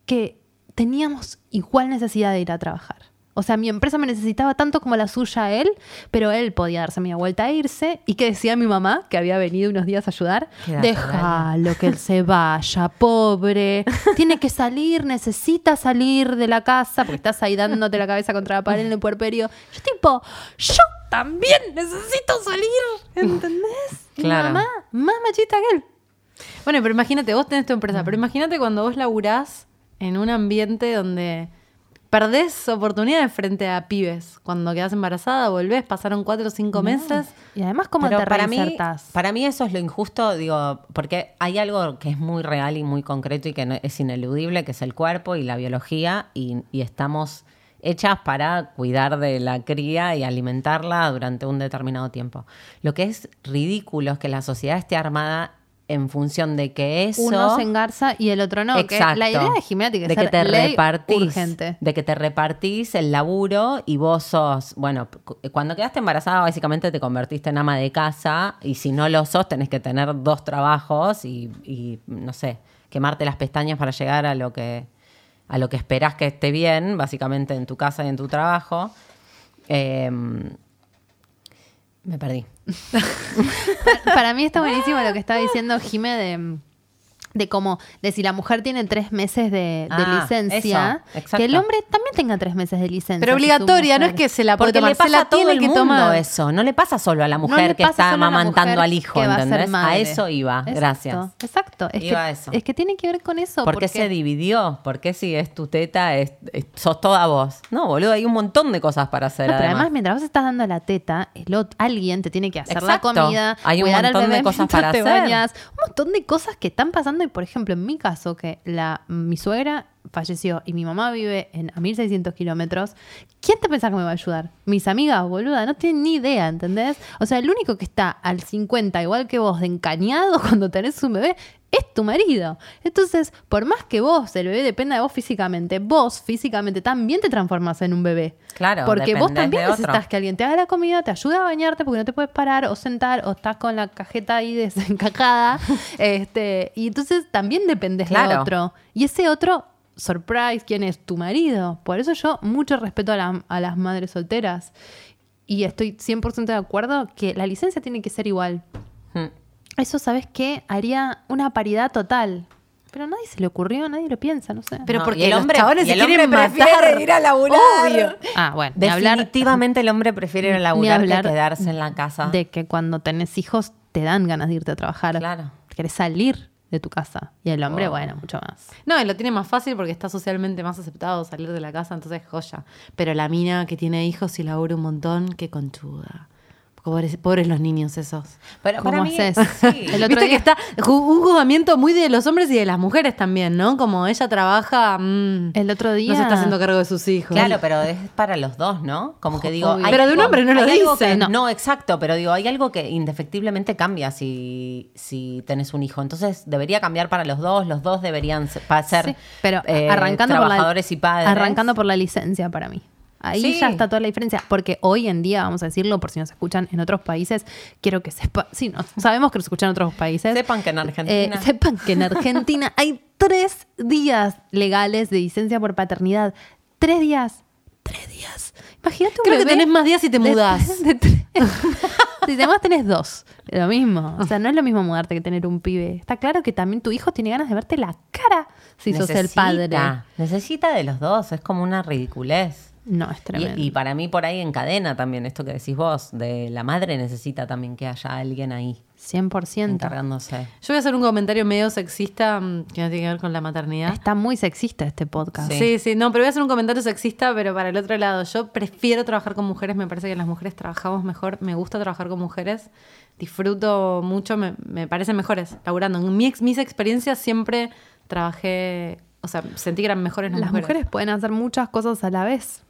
que teníamos igual necesidad de ir a trabajar. O sea, mi empresa me necesitaba tanto como la suya a él, pero él podía darse media vuelta e irse. ¿Y qué decía mi mamá, que había venido unos días a ayudar? Déjalo que él se vaya, pobre. Tiene que salir, necesita salir de la casa, porque estás ahí dándote la cabeza contra la pared en el puerperio. Yo tipo, yo también necesito salir, ¿entendés? Y mi Claro. mamá, más machista que él. Bueno, pero imagínate, vos tenés tu empresa, pero imagínate cuando vos laburás en un ambiente donde perdés oportunidades frente a pibes. Cuando quedás embarazada, volvés, pasaron cuatro o cinco meses. Y además, ¿cómo Pero te para mí, para mí eso es lo injusto, digo, porque hay algo que es muy real y muy concreto y que no- es ineludible, que es el cuerpo y la biología, y, y estamos hechas para cuidar de la cría y alimentarla durante un determinado tiempo. Lo que es ridículo es que la sociedad esté armada en función de que eso... Uno se engarza y el otro no. que Exacto. la idea de Jimena tiene que de ser que te ley repartís, urgente. de que te repartís el laburo y vos sos, bueno, cu- cuando quedaste embarazada básicamente te convertiste en ama de casa y si no lo sos tenés que tener dos trabajos y, y, no sé, quemarte las pestañas para llegar a lo que a lo que esperás que esté bien, básicamente en tu casa y en tu trabajo. Eh, me perdí. Para mí está buenísimo lo que estaba diciendo Jime de, de cómo, de si la mujer tiene tres meses de, de Ah, licencia, eso, que el hombre también tenga tres meses de licencia. Pero si obligatoria, no es que se la puede Porque tomar, le se pasa la a todo tiene el que mundo tomar. eso. No le pasa solo a la mujer que está amamantando al hijo, a ¿entendés? A eso iba. Exacto, Gracias. Exacto. Es Iba a que, eso. es que tiene que ver con eso. ¿Por qué porque- se dividió? ¿Por qué si es tu teta, es, es- sos toda vos? No, boludo, hay un montón de cosas para hacer. No, pero además, además. mientras vos estás dando la teta, el alguien te tiene que hacer Exacto. la comida, Hay un al montón de cosas para hacer. bañas, un montón de cosas que están pasando. Por ejemplo, en mi caso, que la, mi suegra falleció y mi mamá vive en, a 1600 kilómetros, ¿quién te pensás que me va a ayudar? Mis amigas, boluda, no tienen ni idea, ¿entendés? O sea, el único que está al 50, igual que vos, de encañado cuando tenés un bebé, es tu marido. Entonces, por más que vos, el bebé dependa de vos físicamente, vos físicamente también te transformás en un bebé. Claro, Porque vos también de otro. necesitas que alguien te haga la comida, te ayude a bañarte porque no te puedes parar o sentar o estás con la cajeta ahí desencajada. este, y entonces también dependes de Claro. otro. Y ese otro, surprise, ¿quién es? Tu marido. Por eso yo mucho respeto a, la- a las madres solteras. Y estoy 100% de acuerdo que la licencia tiene que ser igual. Hmm. Eso, ¿sabes qué? Haría una paridad total. Pero a nadie se le ocurrió, nadie lo piensa, no sé. Pero No, porque y el los hombre- chabones y se el quieren hombre prefiere ir a laburar. Obvio. ah, bueno, hablar Definitivamente el hombre prefiere ir a laburar hablar que quedarse en la casa. de que cuando tenés hijos te dan ganas de irte a trabajar. Claro. Querés salir de tu casa. Y el hombre, bueno, mucho más. No, y lo tiene más fácil porque está socialmente más aceptado salir de la casa, entonces joya. Pero la mina que tiene hijos y labura un montón, qué conchuda. Pobres, pobres los niños esos. Pero ¿Cómo para mí, haces? sí. El otro Viste día- que está un juzgamiento muy de los hombres y de las mujeres también, ¿no? Como ella trabaja, mm, El otro día. no se está haciendo cargo de sus hijos. Claro, pero es para los dos, ¿no? Como que digo. Hay Pero de un hombre no lo dice. que- No. no. exacto, pero digo, hay algo que indefectiblemente cambia si, si tenés un hijo. Entonces debería cambiar para los dos, los dos deberían ser, Sí, pero eh, arrancando por la, trabajadores y padres. Arrancando por la licencia para mí. Ahí Sí. ya está toda la diferencia. Porque hoy en día, vamos a decirlo, por si nos escuchan en otros países, quiero que sepan. Sí, no, sabemos que nos escuchan en otros países. Sepan que en Eh, Argentina. sepan que en Argentina hay tres días legales de licencia por paternidad. Tres días. Tres días. Imagínate un Creo que tenés más días si te mudás. de tres. si además tenés dos. Lo mismo. O sea, no es lo mismo mudarte que tener un pibe. Está claro que también tu hijo tiene ganas de verte la cara si sos el padre. Necesita de los dos, es como una ridiculez. No, es tremendo. y para mí por ahí encadena también esto que decís vos, de la madre necesita también que haya alguien ahí 100%. encargándose. Yo voy a hacer un comentario medio sexista mm, que no tiene que ver con la maternidad. Está muy sexista este podcast. Sí. sí, no, pero voy a hacer un comentario sexista, pero para el otro lado. Yo prefiero trabajar con mujeres, me parece que las mujeres trabajamos mejor, me gusta trabajar con mujeres, disfruto mucho, me, me parecen mejores laburando. En mi ex- mis experiencias siempre trabajé, o sea, sentí que eran mejores las, Las mujeres pueden hacer muchas cosas a la vez.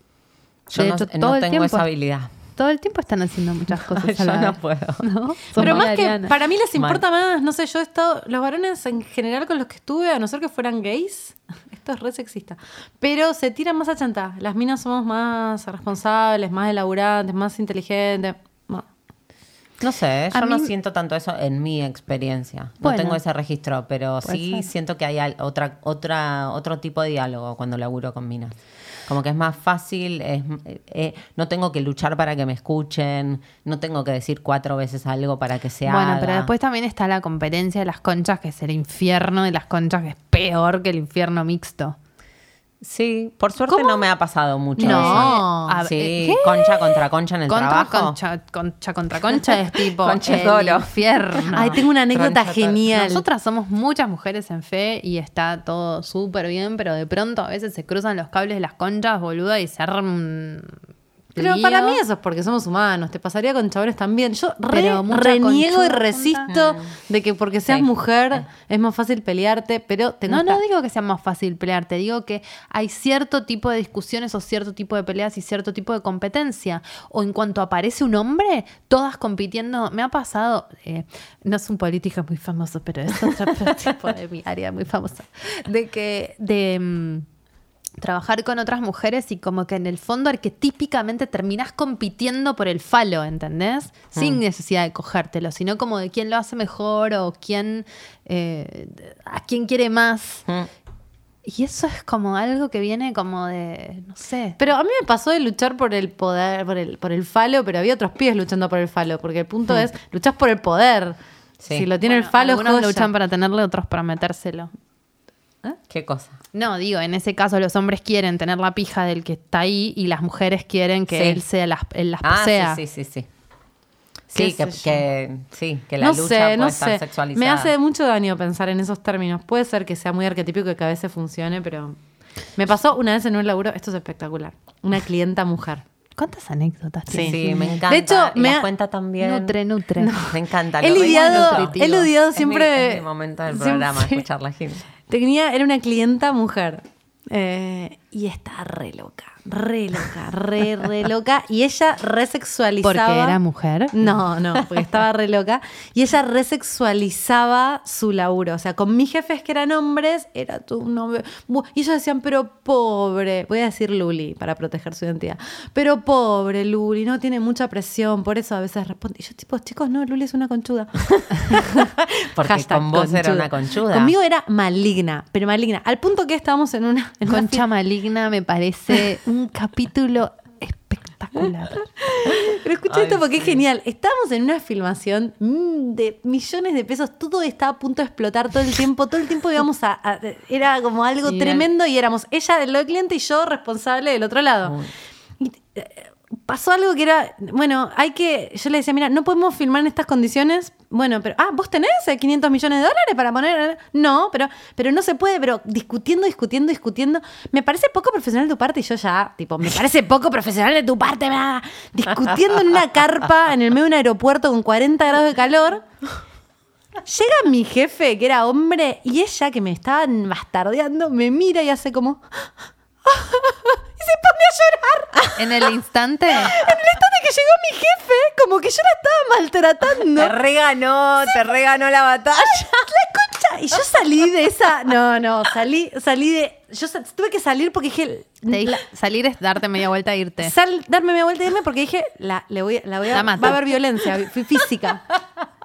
Yo De no, hecho, no el tengo tiempo- esa habilidad. Todo el tiempo están haciendo muchas cosas a Yo la no vez. puedo. Pero más que para mí les Mal. importa más, no sé, yo he estado, los varones en general con los que estuve, a no ser que fueran gays, esto es re sexista, pero se tiran más a chantar. Las minas somos más responsables, más elaborantes, más inteligentes. No sé, yo A no mí- siento tanto eso en mi experiencia. Bueno. no tengo ese registro, pero sí ser. siento que hay otra, otra, otro tipo de diálogo cuando laburo con minas. Como que es más fácil, es, eh, no tengo que luchar para que me escuchen, no tengo que decir cuatro veces algo para que se Bueno, haga. pero después también está la competencia de las conchas, que es el infierno de las conchas, que es peor que el infierno mixto. Sí, por suerte no me ha pasado mucho No. eso. A ver, sí, ¿qué? concha contra concha en el Contra trabajo. concha, concha contra concha es tipo Concha el solo. infierno. Ay, tengo una anécdota Troncha, genial. Nosotras somos muchas mujeres en fe y está todo súper bien, pero de pronto a veces se cruzan los cables de las conchas, boluda, y se arma un Pero lío. para mí eso es porque somos humanos, te pasaría con chabones también. Yo re- reniego y resisto de que porque seas Sí. mujer es más fácil pelearte, pero tengo No, no digo que sea más fácil pelearte, digo que hay cierto tipo de discusiones o cierto tipo de peleas y cierto tipo de competencia. O en cuanto aparece un hombre, todas compitiendo. Me ha pasado, eh, no es un político muy famoso, pero es otro tipo de mi área muy famosa, de que de mm, trabajar con otras mujeres y como que en el fondo arquetípicamente terminás compitiendo por el falo, ¿entendés? Sin necesidad de cogértelo, sino como de quién lo hace mejor o quién, eh, a quién quiere más. Mm. Y eso es como algo que viene como de, no sé. Pero a mí me pasó de luchar por el poder, por el, por el falo, pero había otros pies luchando por el falo, porque el punto es, luchás por el poder. Sí. Si lo tiene Bueno, el falo, algunos joya. luchan para tenerlo, otros para metérselo. ¿Qué cosa? No, digo, en ese caso los hombres quieren tener la pija del que está ahí y las mujeres quieren que Sí. él sea las, él las Ah, posea. sí, sí, sí, sí. ¿Qué Sí, que, que- sí, que la no lucha sé, puede no estar sé. sexualizada. Me hace mucho daño pensar en esos términos. Puede ser que sea muy arquetípico y que a veces funcione, pero me pasó una vez en un laburo, esto es espectacular, una clienta mujer. ¿Cuántas anécdotas Sí, tienes? me encanta. De hecho, Y me ha- cuenta también. Nutre, nutre. Me encanta. He lo lidiado, he lidiado Es mi- siempre... Es mi, momento del siempre- programa, escuchar la gente. Tenía, era una clienta mujer. eh, y está re loca, re loca, re, re loca. Y ella resexualizaba. ¿Porque era mujer? No, no, porque estaba re loca. Y ella resexualizaba su laburo. O sea, con mis jefes que eran hombres, era tu nombre. Y ellos decían, pero pobre, voy a decir Luli para proteger su identidad. Pero pobre Luli, no tiene mucha presión, por eso a veces responde. Y yo, tipo, chicos, no, Luli es una conchuda. Porque Hashtag con vos era una conchuda. Conmigo era maligna, pero maligna. Al punto que estábamos en una. en una Concha Maligna me parece un capítulo espectacular. Pero escucha esto porque es genial. Estábamos en una filmación mm, de millones de pesos, todo estaba a punto de explotar todo el tiempo, todo el tiempo íbamos a... a- era como algo Sí, tremendo y éramos ella del lado del cliente y yo responsable del otro lado. Y, eh, pasó algo que era, bueno, hay que, yo le decía, mira, no podemos filmar en estas condiciones. Bueno, pero, ah, vos tenés eh, 500 millones de dólares para poner. No, pero, pero no se puede, pero discutiendo, discutiendo, discutiendo. Me parece poco profesional de tu parte y yo ya, tipo, me parece poco profesional de tu parte. Discutiendo en una carpa en el medio de un aeropuerto con 40 grados de calor. Llega mi jefe, que era hombre, y ella, que me estaba bastardeando, me mira y hace como. y se pone a llorar. En el instante, En el instante que llegó mi jefe, como que yo la estaba maltratando. Te reganó, te reganó la batalla. La concha. Y yo salí de esa. No, no, salí, salí de. Yo tuve que salir porque dije. te dije, la- salir es darte media vuelta e irte. sal- darme media vuelta y irme porque dije, la, le voy, la voy a. La mato. va a haber violencia fí- física.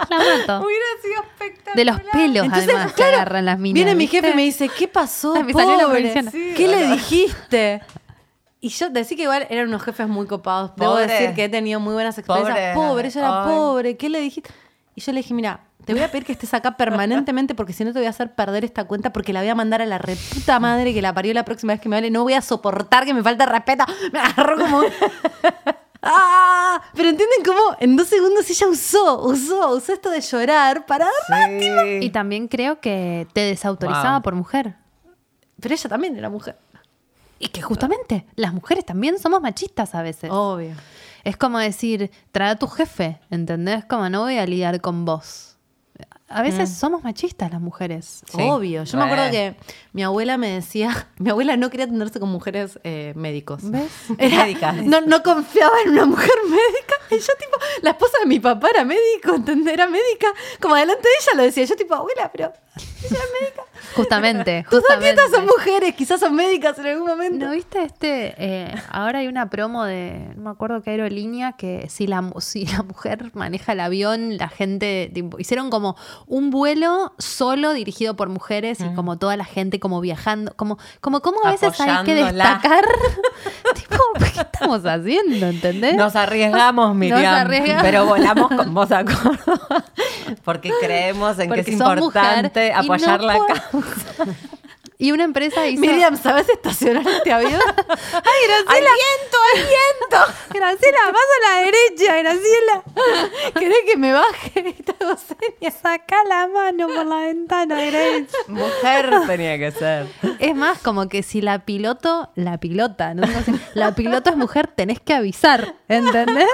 La mato. Hubiera sido espectacular. De los pelos, Entonces, además, que agarran las minas. Viene mi jefe y me dice, ¿qué pasó? Ay, me salió la pobre? Sí, ¿Qué le dijiste? Y yo decí que igual eran unos jefes muy copados. Debo Pobre. decir que he tenido muy buenas experiencias. Pobre. Pobre, ella era Ay. pobre. ¿Qué le dijiste? Y yo le dije, mira, te voy a pedir que estés acá permanentemente porque si no te voy a hacer perder esta cuenta porque la voy a mandar a la reputa madre que la parió la próxima vez que me hable. No voy a soportar que me falte respeto. Me agarró como... ¡Ah! Pero entienden cómo en dos segundos ella usó, usó, usó esto de llorar para... Y también creo que te desautorizaba Wow. por mujer. Pero ella también era mujer. Y que justamente las mujeres también somos machistas a veces. Obvio. Es como decir, trae a tu jefe, ¿entendés? Como no voy a lidiar con vos. A veces somos machistas las mujeres. Sí. Obvio. Yo me acuerdo que mi abuela me decía, mi abuela no quería atenderse con mujeres eh, médicos. ¿Ves? Era- Médicas. No, no confiaba en una mujer médica. Y yo, tipo, la esposa de mi papá era médico, ¿entendés? Era médica. Como delante de ella lo decía. Yo, tipo, abuela, pero ella es médica. Justamente, Tus dos justamente. nietas son mujeres, quizás son médicas en algún momento. ¿No viste este? eh, ahora hay una promo de, no me acuerdo qué aerolínea, que si la, mu- si la mujer maneja el avión, la gente, tipo, hicieron como un vuelo solo dirigido por mujeres y como toda la gente como viajando, como, como, como a veces hay que destacar, tipo, ¿qué estamos haciendo? ¿Entendés? Nos arriesgamos, Miriam. arriesgamos. Pero volamos con vos a Córdoba. Porque creemos en Porque que es mujer importante apoyar no la causa. Y una empresa hizo... Miriam, ¿sabes estacionar este avión? ¡Ay, Graciela! ¡Al viento, al viento! Graciela, vas a la derecha, Graciela. ¿Querés que me baje? Hago señas. Saca la mano por la ventana, Grace. Mujer tenía que ser. Es más, como que si la piloto, la pilota, no la piloto es mujer, tenés que avisar, ¿entendés?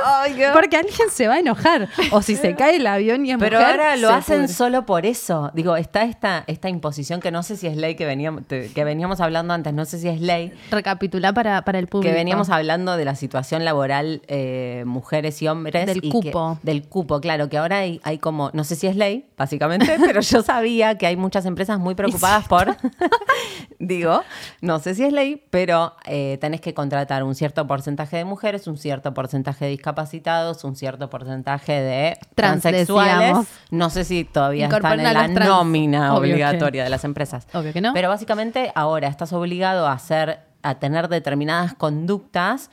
Porque alguien se va a enojar. O si se cae el avión y es Pero mujer. ahora lo hacen pudre. solo por eso. Digo, está esta, esta imposición que no sé si es ley que veníamos, te- que veníamos hablando antes, no sé si es ley, Recapitular para, para el público. que veníamos hablando de la situación laboral eh, mujeres y hombres. Del y cupo. que- del cupo, claro, que ahora hay, hay como, no sé si es ley, básicamente, pero yo sabía que hay muchas empresas muy preocupadas por, digo, no sé si es ley, pero eh, tenés que contratar un cierto porcentaje de mujeres, un cierto porcentaje de discapacitados, un cierto porcentaje de Trans, transexuales. decíamos. No sé si todavía están en la trans. nómina que- obligatoria de las empresas. Obvio que no. Pero básicamente ahora estás obligado a hacer, a tener determinadas conductas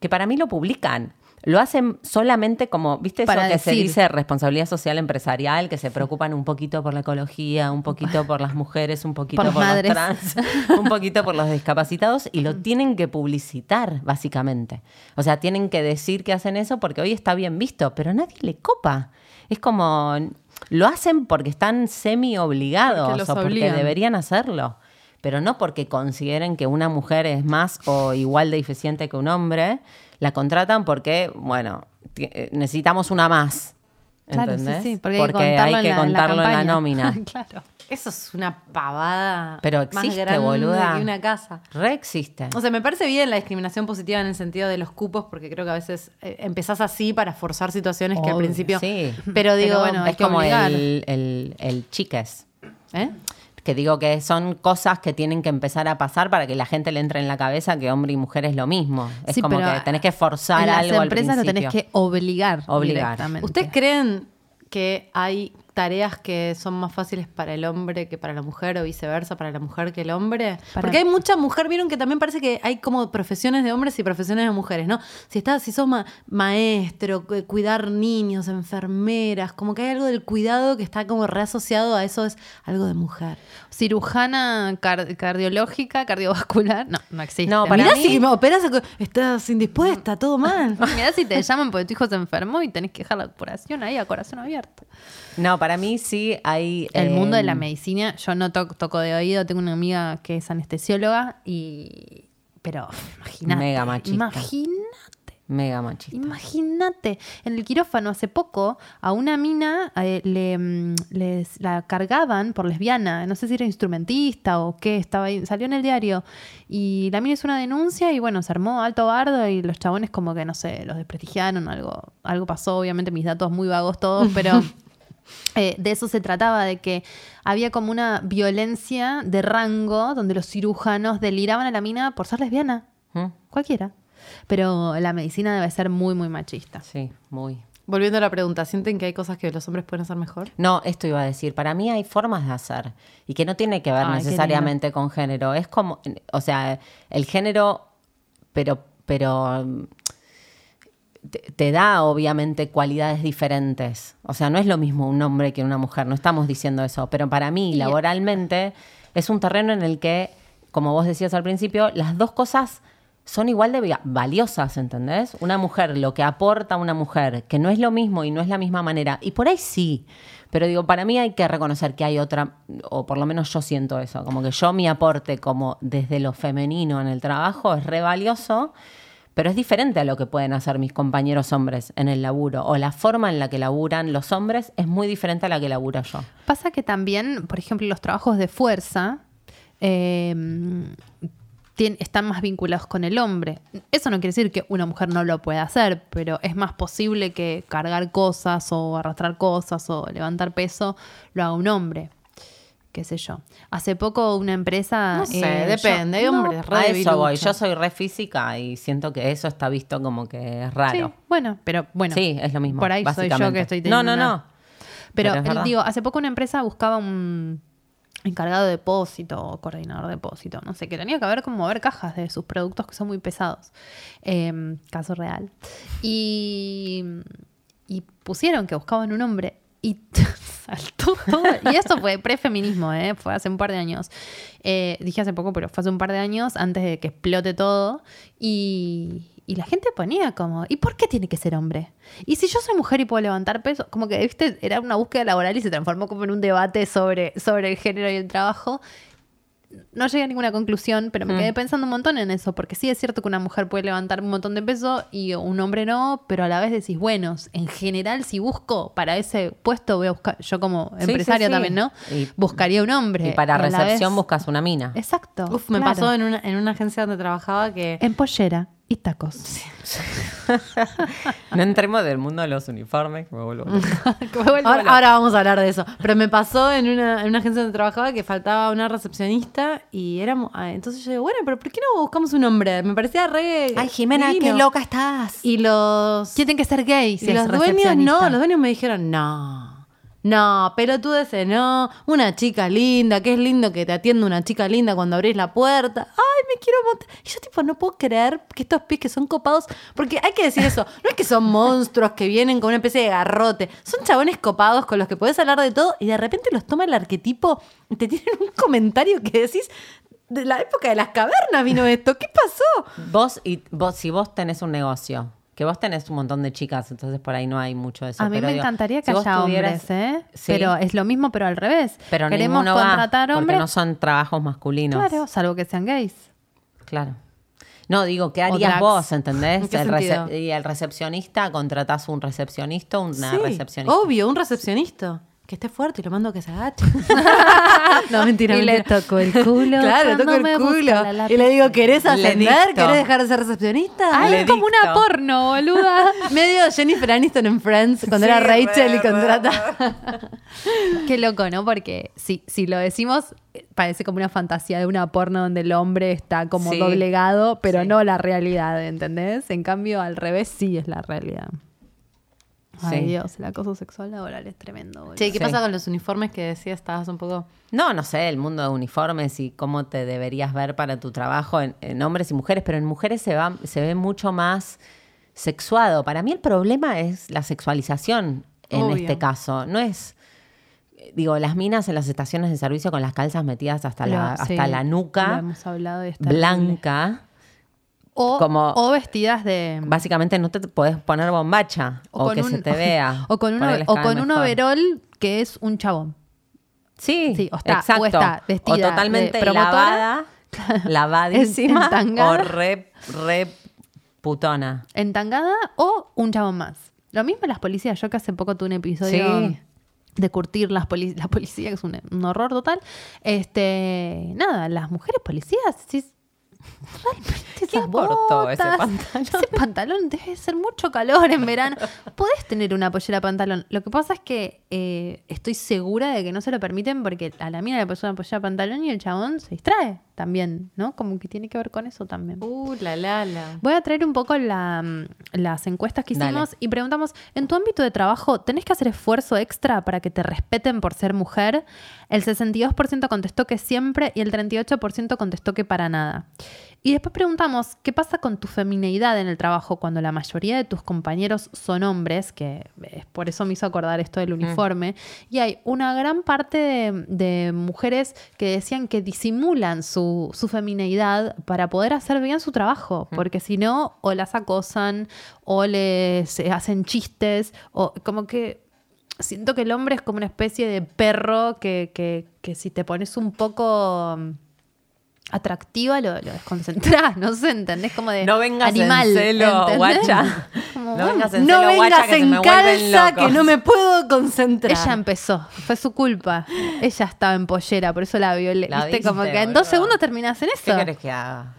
que para mí lo publican. Lo hacen solamente como, ¿viste eso Para que se dice responsabilidad social empresarial? Que se preocupan un poquito por la ecología, un poquito por las mujeres, un poquito Por los trans, un poquito por los discapacitados y lo tienen que publicitar, básicamente. O sea, tienen que decir que hacen eso porque hoy está bien visto, pero nadie le copa. Es como, lo hacen porque están semi obligados Porque o porque deberían hacerlo. Pero no porque consideren que una mujer es más o igual de eficiente que un hombre, la contratan porque, bueno, eh, necesitamos una más. Claro, sí, ¿Entendés? sí, porque, hay que contarlo, en, la, nómina. claro. Eso es una pavada Pero más existe, grande boluda. que una casa. Re existe. O sea, me parece bien la discriminación positiva en el sentido de los cupos, porque creo que a veces eh, empezás así para forzar situaciones que al principio. sí. Pero digo, Pero bueno, es como el, el, el chiques. ¿eh? Que digo que son cosas que tienen que empezar a pasar para que la gente le entre en la cabeza que hombre y mujer es lo mismo. Es Sí, como pero que tenés que forzar en las algo al empresas lo tenés principio. que obligar. Obligar. ¿Ustedes creen que hay tareas que son más fáciles para el hombre que para la mujer o viceversa, para la mujer que el hombre? Para- Porque hay mucha mujer, vieron que también parece que hay como profesiones de hombres y profesiones de mujeres, ¿no? Si estás, si sos ma- maestro, cu- cuidar niños, enfermeras, como que hay algo del cuidado que está como reasociado a eso es algo de mujer. Cirujana car- cardiológica, cardiovascular. No, no existe. No, para Mirá mí- si me operas, estás indispuesta, todo mal. Mirá si te llaman porque tu hijo se enfermó y tenés que dejar la operación ahí a corazón abierto. No, para mí sí hay... El eh, mundo de la medicina, yo no to- toco de oído, tengo una amiga que es anestesióloga y... Pero imagínate. Mega machista. Imagínate. Mega machista. Imagínate, en el quirófano hace poco a una mina eh, le, mm, les- la cargaban por lesbiana, no sé si era instrumentista o qué, estaba ahí, salió en el diario y la mina hizo una denuncia y bueno, se armó alto bardo y los chabones como que no sé, los desprestigiaron, algo, algo pasó, obviamente mis datos muy vagos todos, pero eh, de eso se trataba, de que había como una violencia de rango donde los cirujanos deliraban a la mina por ser lesbiana, ¿Mm? cualquiera. Pero la medicina debe ser muy, muy machista. Sí, muy. Volviendo a la pregunta, ¿sienten que hay cosas que los hombres pueden hacer mejor? No, esto iba a decir, para mí hay formas de hacer y que no tiene que ver Ay, necesariamente con género. Es como, o sea, el género, pero, pero te, da obviamente cualidades diferentes. O sea, no es lo mismo un hombre que una mujer, no estamos diciendo eso, pero para mí, laboralmente, es un terreno en el que, como vos decías al principio, las dos cosas son igual de va- valiosas, ¿entendés? Una mujer, lo que aporta una mujer, que no es lo mismo y no es la misma manera. Y por ahí sí. Pero digo, para mí hay que reconocer que hay otra, o por lo menos yo siento eso, como que yo mi aporte como desde lo femenino en el trabajo es re valioso, pero es diferente a lo que pueden hacer mis compañeros hombres en el laburo. O la forma en la que laburan los hombres es muy diferente a la que laburo yo. Pasa que también, por ejemplo, los trabajos de fuerza tien- están más vinculados con el hombre. Eso no quiere decir que una mujer no lo pueda hacer, pero es más posible que cargar cosas o arrastrar cosas o levantar peso lo haga un hombre. Qué sé yo. Hace poco una empresa... No sé, eh, depende, hay yo- hombres re A eso voy. Yo soy re física y siento que eso está visto como que es raro. Sí, bueno, pero bueno. Sí, es lo mismo, Por ahí soy yo que estoy No, teniendo no, una- no. Pero, verdad. digo, hace poco una empresa buscaba un encargado de depósito o coordinador de depósito, no sé, que tenía que ver con mover cajas de sus productos que son muy pesados. Eh, caso real. Y, y pusieron que buscaban un hombre y Y eso fue prefeminismo, ¿eh? fue hace un par de años. Eh, dije hace poco, pero fue hace un par de años antes de que explote todo. Y, y la gente ponía como, ¿y por qué tiene que ser hombre? Y si yo soy mujer y puedo levantar peso, como que, viste, era una búsqueda laboral y se transformó como en un debate sobre, sobre el género y el trabajo. No llegué a ninguna conclusión, pero me Mm. quedé pensando un montón en eso, porque sí es cierto que una mujer puede levantar un montón de peso y un hombre no, pero a la vez decís, bueno, en general si busco para ese puesto voy a buscar, yo como Sí, empresaria sí, sí. también, ¿no? Y- Buscaría un hombre. Y para recepción vez- buscas una mina. Exacto. Uf, me claro. pasó en una, en una agencia donde trabajaba que... En pollera y tacos. No entremos del mundo de los uniformes, que me vuelvo. Ahora, ahora vamos a hablar de eso. Pero me pasó en una, en una agencia donde trabajaba que faltaba una recepcionista y éramos. ah, entonces yo digo, bueno, pero ¿por qué no buscamos un hombre? Me parecía re. Ay, Jimena, qué divino. loca estás. Y los. Tienen que ser gays. y los dueños no, los dueños me dijeron, no. No, pelotudeces, no. Una chica linda, que es lindo que te atienda una chica linda cuando abrís la puerta. Ay, me quiero montar. Y yo, tipo, no puedo creer que estos pies que son copados. Porque hay que decir eso. No es que son monstruos que vienen con una especie de garrote. Son chabones copados con los que podés hablar de todo y de repente los toma el arquetipo y te tienen un comentario que decís. De la época de las cavernas vino esto. ¿Qué pasó? Vos, y vos, si vos tenés un negocio, que vos tenés un montón de chicas, entonces por ahí no hay mucho de eso. A mí pero me digo, encantaría que si haya hombres, ¿eh? Sí, Pero es lo mismo, pero al revés. pero Queremos va, contratar porque hombres. no son trabajos masculinos. Claro, salvo que sean gays. Claro. No, digo, ¿qué harías vos, entendés? ¿En qué El y el recepcionista, contratás un recepcionista una Sí, recepcionista. Obvio, un recepcionista. Que esté fuerte y lo mando a que se agache. no, mentira, Y le toco el culo Claro, le toco el culo. la Y le digo, ¿querés ascender? ¿Querés dejar de ser recepcionista? Ay, Le es como una porno, boluda. Medio Jennifer Aniston en Friends, cuando Sí, era Rachel re, y contrata. Qué loco, ¿no? Porque si, si lo decimos, parece como una fantasía de una porno donde el hombre está como Sí. doblegado, pero Sí. no la realidad, ¿entendés? En cambio, al revés sí es la realidad. Ay, Sí. Dios, el acoso sexual laboral es tremendo. boludo. Che, ¿qué Sí. pasa con los uniformes que decías? Estabas un poco... No, no sé, el mundo de uniformes y cómo te deberías ver para tu trabajo en, en hombres y mujeres, pero en mujeres se, va, se ve mucho más sexuado. Para mí el problema es la sexualización en Obvio. este caso. No es, eh, digo, las minas en las estaciones de servicio con las calzas metidas hasta, la, sí, hasta la lo nuca, hemos hablado y es terrible. blanca. O, como- o vestidas de... Básicamente no te podés poner bombacha o, que se te vea. O con, les o con un overol que es un chabón. Sí, Sí, o está- o exacto. está vestida O totalmente de lavada, lavadísima o re, re putona. entangada o un chabón más. Lo mismo las policías. Yo que hace poco tuve un episodio Sí. de curtir las poli- la policía, que es un, un horror total. Este, nada, las mujeres policías, sí, realmente ¿Quién esas cortó ese botas, pantalón? ese pantalón debe ser mucho calor en verano. Podés tener una pollera pantalón. Lo que pasa es que eh, estoy segura de que no se lo permiten porque a la mina le puso una pollera pantalón y el chabón se distrae también, ¿no? Como que tiene que ver con eso también. Uh, la la la. Voy a traer un poco la, mm, las encuestas que Dale. hicimos y preguntamos, ¿en tu ámbito de trabajo tenés que hacer esfuerzo extra para que te respeten por ser mujer? El 62% contestó que siempre y el 38% contestó que para nada. Y después preguntamos, ¿qué pasa con tu femineidad en el trabajo cuando la mayoría de tus compañeros son hombres? Que es por eso me hizo acordar esto del uniforme. Y hay una gran parte de, de mujeres que decían que disimulan su, su femineidad para poder hacer bien su trabajo. Porque si no, o las acosan, o les hacen chistes, o como que siento que el hombre es como una especie de perro que, que, que si te pones un poco mm, atractiva lo, lo desconcentrás, no sé, ¿entendés? Como de No vengas animal, en celo, ¿entendés? guacha. Como, No vengas en No celo, vengas que se en me vuelven calza locos. que no me puedo concentrar. Ella empezó, fue su culpa. Ella estaba en pollera, por eso la violé. La ¿Viste? Como que en dos segundos terminás en eso. ¿Qué querés que haga?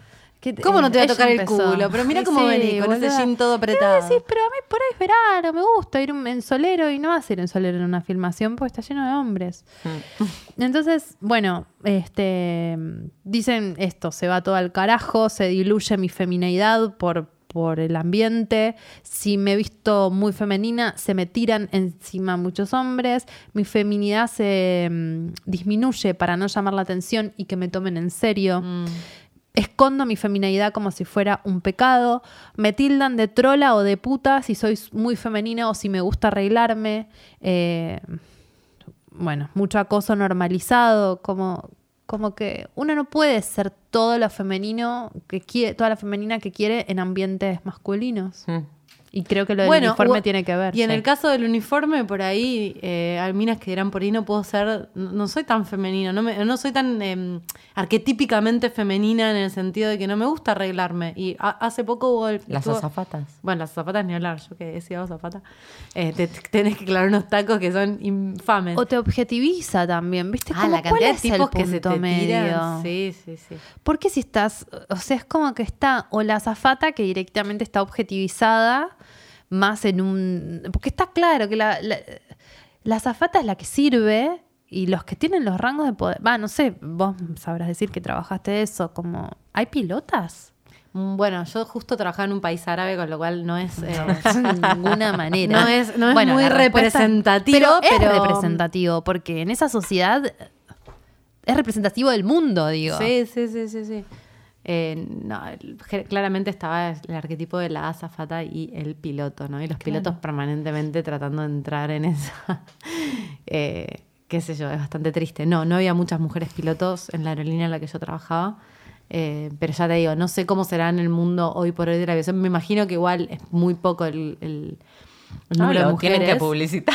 ¿Qué- ¿Cómo no te va a tocar el culo? Pero mira cómo sí, venís, con ese jean todo apretado. decís, pero a mí por ahí es verano, me gusta ir un- en solero y no vas a ir en solero en una filmación porque está lleno de hombres. Mm. Entonces, bueno, este dicen esto, se va todo al carajo, se diluye mi femineidad por, por el ambiente. Si me he visto muy femenina, se me tiran encima muchos hombres. Mi feminidad se mm, disminuye para no llamar la atención y que me tomen en serio. Mm. Escondo mi feminidad como si fuera un pecado. Me tildan de trola o de puta si soy muy femenina o si me gusta arreglarme. Eh, bueno, mucho acoso normalizado, como, como que uno no puede ser todo lo femenino que quiere, toda la femenina que quiere en ambientes masculinos. Mm. Y creo que lo del uniforme tiene que ver. Y en sí. el caso del uniforme, por ahí, eh, hay minas que dirán por ahí no puedo ser, no, no soy tan femenina, no, me- no soy tan eh, arquetípicamente femenina en el sentido de que no me gusta arreglarme. Y ha- hace poco hubo el- Las estuvo- azafatas. Bueno, las zapatas ni hablar, yo que he sido zapata. Eh, te, te- tenés que clavar unos tacos que son infames. O te objetiviza también, ¿viste? ah, Como, la ¿cuál cantidad de tipos que se te medio? tiran. Sí, sí, sí. Porque si estás, o sea, es como que está, o la azafata que directamente está objetivizada, más en un... Porque está claro que la, la, la azafata es la que sirve y los que tienen los rangos de poder... Va, no sé, vos sabrás decir que trabajaste eso, como... ¿Hay pilotas? Mm, Bueno, yo justo trabajaba en un país árabe, con lo cual no es... eh, de ninguna manera. No es- no es Bueno, muy representativo, pero, es pero- representativo, porque en esa sociedad es representativo del mundo, digo. Sí, sí, sí, sí, sí. Eh, no, claramente estaba el arquetipo de la azafata y el piloto, ¿no? Y los pilotos permanentemente tratando de entrar en esa. eh, qué sé yo, es bastante triste. No, no había muchas mujeres pilotos en la aerolínea en la que yo trabajaba. eh, pero ya te digo, no sé cómo será en el mundo hoy por hoy de la aviación. Me imagino que igual es muy poco el, el- el No, número de mujeres. tienen que publicitar.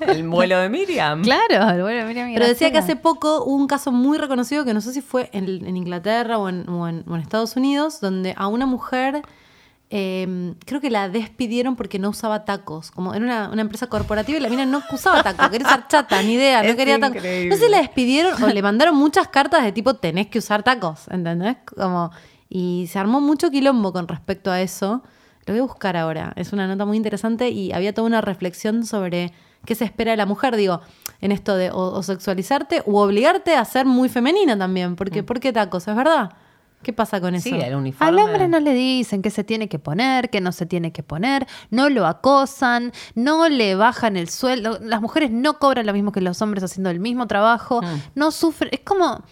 El vuelo de Miriam. Claro, bueno, mira, mira, Pero decía que hace poco hubo un caso muy reconocido que no sé si fue en, en Inglaterra o en, o en- o en Estados Unidos, donde a una mujer eh, creo que la despidieron porque no usaba tacos. Como en una, una empresa corporativa y la mina no usaba tacos, quería usar chata, ni idea, no Es quería tacos. No sé si la despidieron o le mandaron muchas cartas de tipo tenés que usar tacos, ¿entendés? Como, y se armó mucho quilombo con respecto a eso. Lo voy a buscar ahora. Es una nota muy interesante y había toda una reflexión sobre qué se espera de la mujer, digo, en esto de o, o sexualizarte u obligarte a ser muy femenina también. Porque, ¿Por qué tacos? ¿Es verdad? ¿Qué pasa con eso? Sí, el uniforme. Al hombre no le dicen qué se tiene que poner, qué no se tiene que poner, no lo acosan, no le bajan el sueldo. Las mujeres no cobran lo mismo que los hombres haciendo el mismo trabajo, Mm. no sufren. Es como.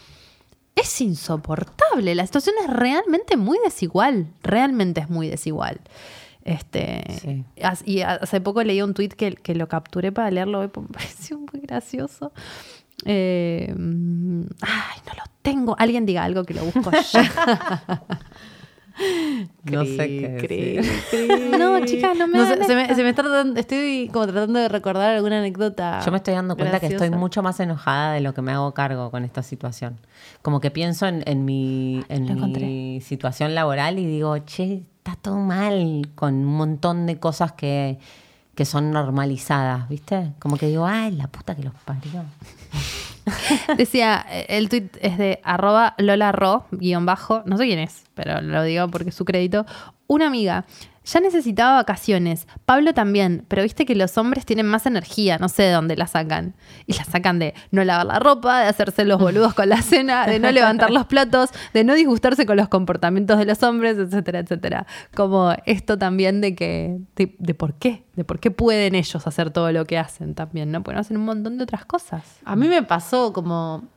Es insoportable. La situación es realmente muy desigual. Realmente es muy desigual. Este, Sí. Y hace poco leí un tuit que, que lo capturé para leerlo hoy, porque me pareció muy gracioso. Eh, mm, ay, no lo tengo. Alguien diga algo que lo busco ya. No sé qué Cri, decir. cri, cri. No, chicas, no me se, me, esto. se me está tratando, estoy como tratando de recordar alguna anécdota. Yo me estoy dando cuenta que estoy mucho más enojada de lo que me hago cargo con esta situación. Como que pienso en, en mi, en lo encontré. mi situación laboral y digo, che, está todo mal con un montón de cosas que, que son normalizadas, ¿viste? Como que digo, ay, la puta que los parió. Decía, el tweet es de arroba Lola Ro, guion bajo, no sé quién es, pero lo digo porque es su crédito. Una amiga, ya necesitaba vacaciones. Pablo también, pero viste que los hombres tienen más energía, no sé de dónde la sacan. Y la sacan de no lavar la ropa, de hacerse los boludos con la cena, de no levantar los platos, de no disgustarse con los comportamientos de los hombres, etcétera, etcétera. Como esto también de que, de, por qué, de por qué pueden ellos hacer todo lo que hacen también, ¿no? Porque no hacen un montón de otras cosas. A mí me pasó como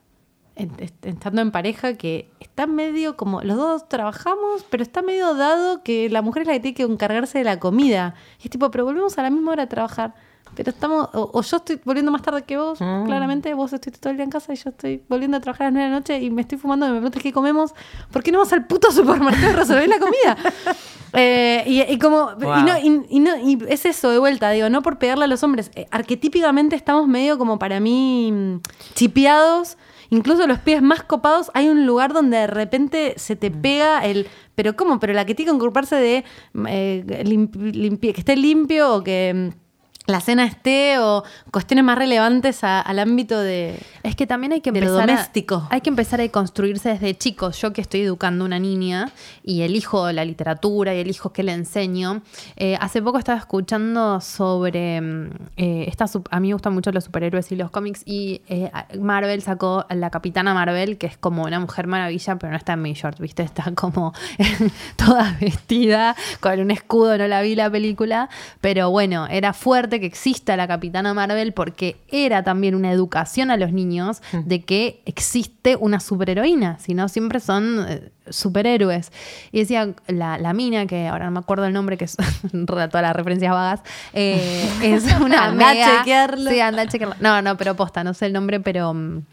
estando en pareja que está medio como, los dos trabajamos, pero está medio dado que la mujer es la que tiene que encargarse de la comida. Y es tipo, pero volvemos a la misma hora a trabajar. Pero estamos, o, o yo estoy volviendo más tarde que vos, Mm. claramente, vos estuviste todo el día en casa y yo estoy volviendo a trabajar a las 9 de la noche y me estoy fumando y me preguntas qué comemos. ¿Por qué no vas al puto supermercado y resolvés la comida? Eh, y, y como, y, no, y, y no- y es eso de vuelta, digo, no por pegarle a los hombres. Eh, arquetípicamente estamos medio como para mí mm, chipeados. Incluso los pies más copados, hay un lugar donde de repente se te pega el. Pero ¿cómo? Pero la que tiene que ocuparse de mm, eh, limpi- limpi- que esté limpio o que mm, la cena esté o cuestiones más relevantes a- al ámbito de. Es que también hay que empezar doméstico. A, hay que empezar a construirse desde chicos. Yo que estoy educando una niña y elijo la literatura y elijo qué le enseño. eh, hace poco estaba escuchando sobre mm, eh, esta a mí me gustan mucho los superhéroes y los cómics y eh, Marvel sacó a la Capitana Marvel que es como una mujer maravilla pero no está en mi short, viste, está como toda vestida con un escudo. No la vi la película, pero bueno, era fuerte que exista la Capitana Marvel porque era también una educación a los niños de que existe una superheroína, si no siempre son eh, superhéroes. Y decía la, la mina, que ahora no me acuerdo el nombre, que es todas las referencias vagas, eh, es una Andá a chequearlo. Sí, anda a chequearlo. No, no, pero posta, no sé el nombre, pero... mm,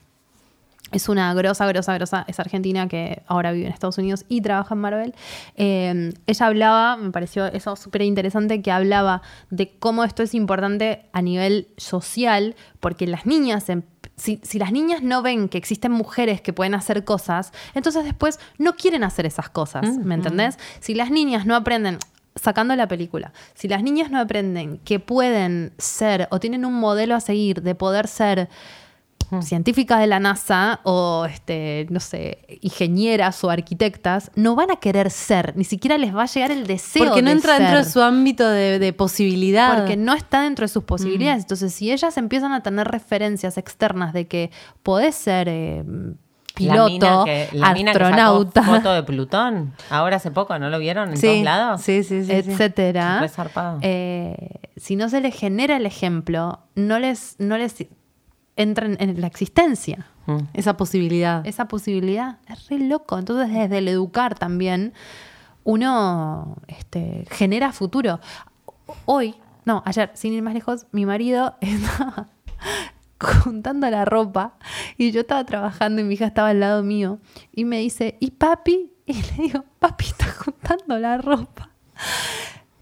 es una grosa, grosa, grosa, es argentina que ahora vive en Estados Unidos y trabaja en Marvel. Eh, ella hablaba, me pareció eso súper interesante, que hablaba de cómo esto es importante a nivel social, porque las niñas, si, si las niñas no ven que existen mujeres que pueden hacer cosas, entonces después no quieren hacer esas cosas, ¿me entendés? Si las niñas no aprenden, sacando la película, si las niñas no aprenden que pueden ser o tienen un modelo a seguir de poder ser científicas de la NASA o, este, no sé, ingenieras o arquitectas, no van a querer ser, ni siquiera les va a llegar el deseo Porque no de entra dentro de su ámbito de, de posibilidad. Porque no está dentro de sus posibilidades. Entonces, si ellas empiezan a tener referencias externas de que podés ser eh, La mina piloto, que- la mina que sacó astronauta, foto de Plutón. Ahora hace poco, ¿no lo vieron en Sí, todos lados? sí, sí, sí, etcétera, eh, si no se les genera el ejemplo, no les, no les entra en, en la existencia Mm. Esa posibilidad. esa posibilidad. Es re loco. Entonces, desde el educar también, uno este, genera futuro. Hoy, no, ayer, sin ir más lejos, mi marido estaba juntando la ropa y yo estaba trabajando y mi hija estaba al lado mío y me dice, ¿y papi? Y le digo, papi está juntando la ropa.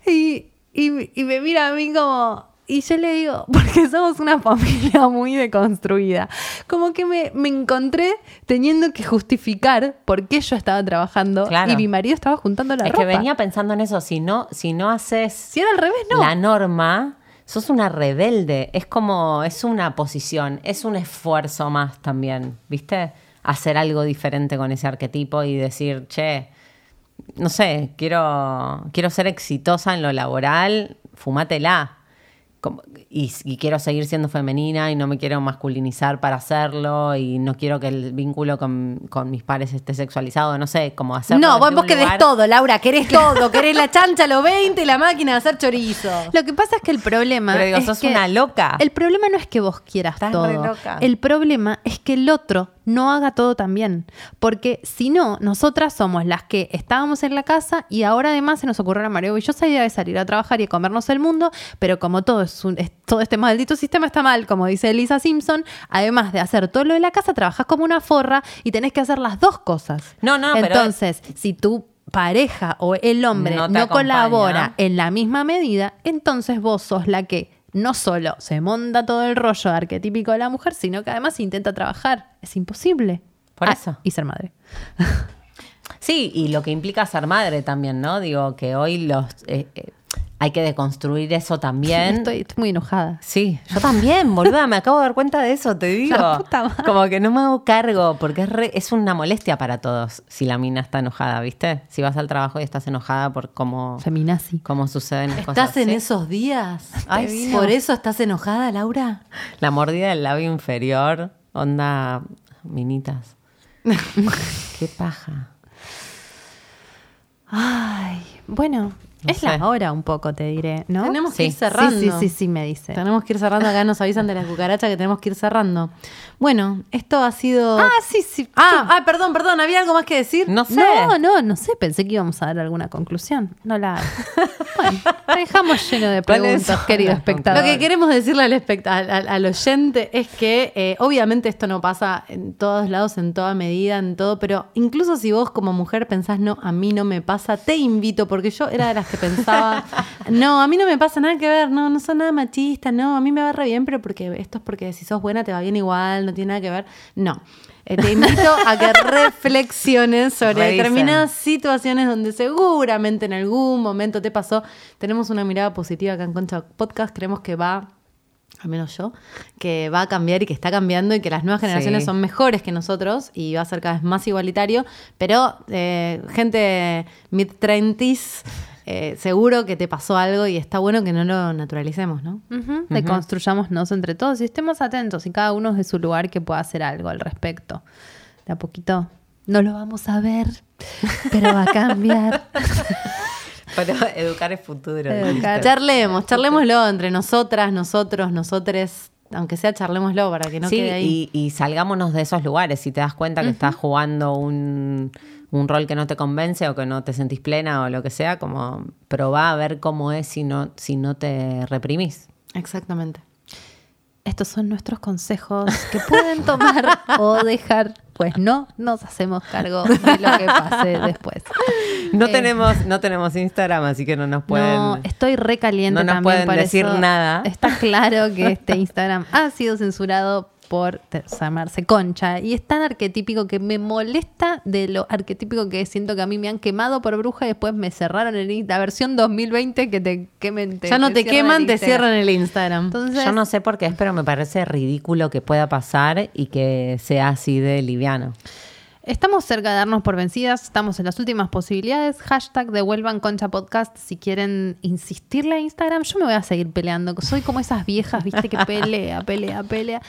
Y, y- y me mira a mí como... Y yo le digo, porque somos una familia muy deconstruida, como que me, me encontré teniendo que justificar por qué yo estaba trabajando Claro. y mi marido estaba juntando la es ropa. que venía pensando en eso. Si no, si no haces Si era al revés, no. la norma, sos una rebelde. Es como, es una posición, es un esfuerzo más también, ¿viste? Hacer algo diferente con ese arquetipo y decir, che, no sé, quiero, quiero ser exitosa en lo laboral, fumátela. Como- y, y quiero seguir siendo femenina y no me quiero masculinizar para hacerlo y no quiero que el vínculo con, con mis pares esté sexualizado, no sé, como hacerlo. No, vos, vos querés lugar- todo, Laura, querés todo. Querés la chancha, los 20 y la máquina de hacer chorizo. Lo que pasa es que el problema. Pero digo, es sos que una loca. El problema no es que vos quieras Estás todo. re loca. El problema es que el otro no haga todo también. Porque si no, nosotras somos las que estábamos en la casa y ahora además se nos ocurrió la maravillosa idea de salir a trabajar y a comernos el mundo. Pero como todo, es un- es- todo este maldito sistema está mal, como dice Lisa Simpson, además de hacer todo lo de la casa, trabajas como una forra y tenés que hacer las dos cosas. No, no, pero- Entonces, si tu pareja o el hombre No no, colabora en la misma medida, entonces vos sos la que no solo se monta todo el rollo arquetípico de la mujer, sino que además intenta trabajar. Es imposible. Por Ah, eso. Y ser madre. Sí, y lo que implica ser madre también, ¿no? Digo, que hoy los eh, eh, hay que deconstruir eso también. Estoy, estoy muy enojada. Sí, yo también, boluda, me acabo de dar cuenta de eso, te digo. La puta madre. Como que no me hago cargo, porque es, re- es una molestia para todos si la mina está enojada, ¿viste? Si vas al trabajo y estás enojada por cómo, Feminazi. cómo suceden las ¿Estás cosas. en ¿sí? esos días? Ay. ¿Por eso estás enojada, Laura? La mordida del labio inferior, onda minitas. Qué paja. Ay, bueno, No es sé. la hora un poco, te diré, ¿no? Tenemos que ir cerrando. Sí, sí, sí, sí, me dice. Tenemos que ir cerrando. Acá nos avisan de las cucarachas que tenemos que ir cerrando. Bueno, esto ha sido. Ah, sí, sí. Ah, ah, perdón, perdón. ¿Había algo más que decir? No sé. No, no, no sé, pensé que íbamos a dar alguna conclusión. No la. Bueno, te dejamos lleno de ¿Cuáles preguntas, querido espectador. Lo que queremos decirle al, espect- al, al- al oyente es que eh, obviamente esto no pasa en todos lados, en toda medida, en todo, pero incluso si vos como mujer pensás, no, a mí no me pasa, te invito, porque yo era de las que pensaba, no, a mí no me pasa nada que ver, no, no soy nada machista, no, a mí me va re bien, pero porque esto es porque si sos buena te va bien igual, no tiene nada que ver, no. Eh, te invito a que reflexiones sobre Revisen. determinadas situaciones donde seguramente en algún momento te pasó. Tenemos una mirada positiva acá en Concha Podcast, creemos que va, al menos yo, que va a cambiar y que está cambiando y que las nuevas generaciones Sí. son mejores que nosotros y va a ser cada vez más igualitario, pero eh, gente mid-30s, eh, seguro que te pasó algo y está bueno que no lo naturalicemos, ¿no? Ujú, Deconstruyámonos entre todos y estemos atentos y cada uno de su lugar que pueda hacer algo al respecto. De a poquito no lo vamos a ver, pero va a cambiar. Pero educar es futuro. Educar. Charlemos, charlémoslo entre nosotras, nosotros, nosotres, aunque sea charlémoslo para que no sí, quede ahí. y, y salgámonos de esos lugares. Si te das cuenta que estás jugando un, un rol que no te convence o que no te sentís plena o lo que sea, como probá a ver cómo es si no, si no te reprimís. Exactamente. Estos son nuestros consejos que pueden tomar o dejar, pues no nos hacemos cargo de lo que pase después. No, Eh, tenemos, no tenemos Instagram, así que no nos pueden. No, estoy recaliente no nos también pueden decir eso nada. Está claro que este Instagram ha sido censurado por te- llamarse Concha y es tan arquetípico que me molesta de lo arquetípico que es. siento que a mí me han quemado por bruja y después me cerraron el in- la versión 2020 que te quemen ya no te queman, te cierran el Instagram. Entonces, Yo no sé por qué es, pero me parece ridículo que pueda pasar y que sea así de liviano. Estamos cerca de darnos por vencidas, estamos en las últimas posibilidades. Hashtag devuelvan Concha Podcast si quieren insistirle a Instagram. Yo me voy a seguir peleando. Soy como esas viejas, viste, que pelea, pelea, pelea.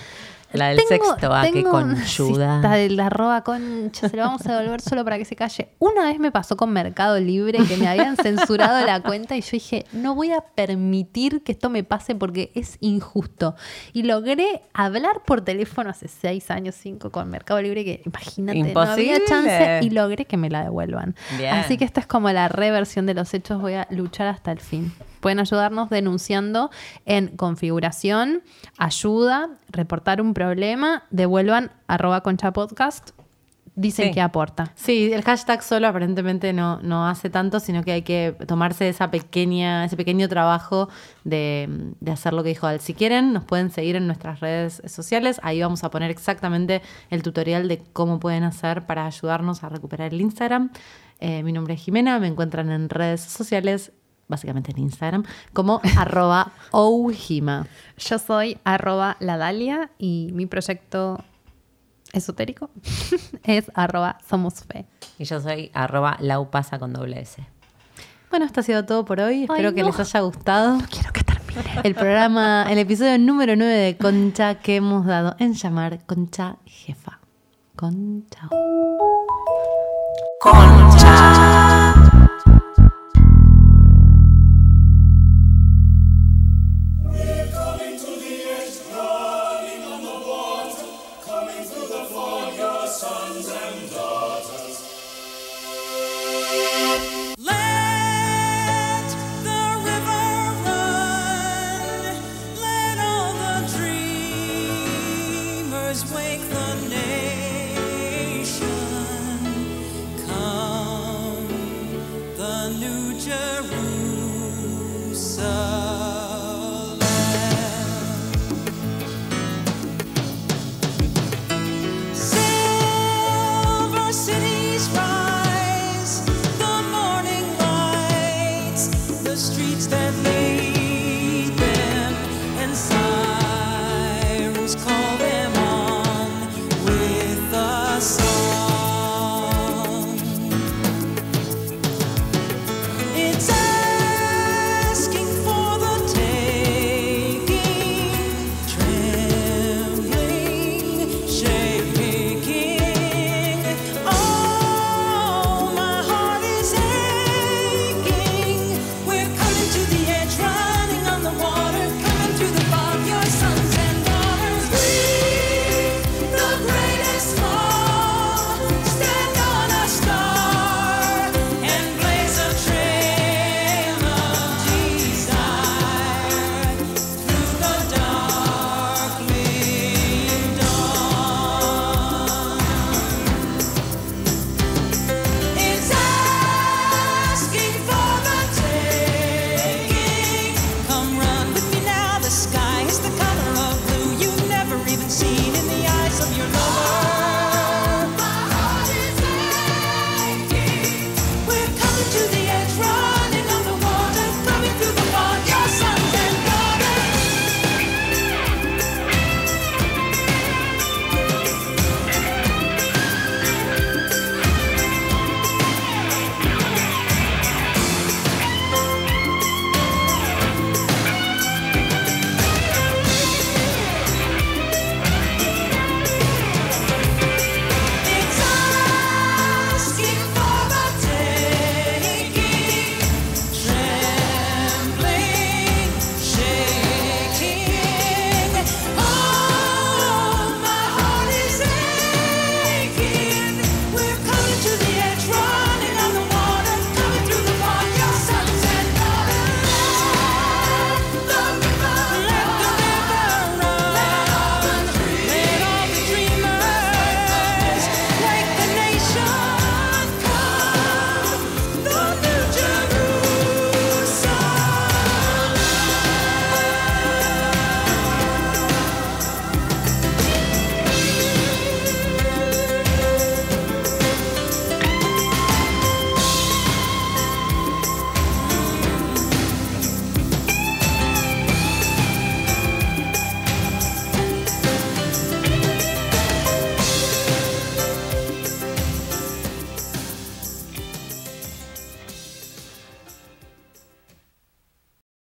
La del sexto, ah, qué tengo una conchuda. cita del arroba concha, se lo vamos a devolver solo para que se calle. Una vez me pasó con Mercado Libre que me habían censurado la cuenta y yo dije, no voy a permitir que esto me pase porque es injusto. Y logré hablar por teléfono hace seis años, cinco, con Mercado Libre, que imagínate, no había chance y logré que me la devuelvan. Bien. Así que esta es como la reversión de los hechos, voy a luchar hasta el fin. Pueden ayudarnos denunciando en configuración, ayuda, reportar un problema, devuelvan arroba concha podcast, dicen Sí. que aporta. Sí, el hashtag solo aparentemente no, no hace tanto, sino que hay que tomarse esa pequeña, ese pequeño trabajo de, de hacer lo que dijo Al. Si quieren, nos pueden seguir en nuestras redes sociales. Ahí vamos a poner exactamente el tutorial de cómo pueden hacer para ayudarnos a recuperar el Instagram. Eh, mi nombre es Jimena, me encuentran en redes sociales, básicamente en Instagram, como arroba oujima. Yo soy arroba la Dalia y mi proyecto esotérico es arroba somos fe. Y yo soy arroba laupasa con doble S. Bueno, esto ha sido todo por hoy. Espero que no. les haya gustado. Quiero que termine. El programa, el episodio número 9 de Concha que hemos dado en llamar Concha Jefa. Concha. Let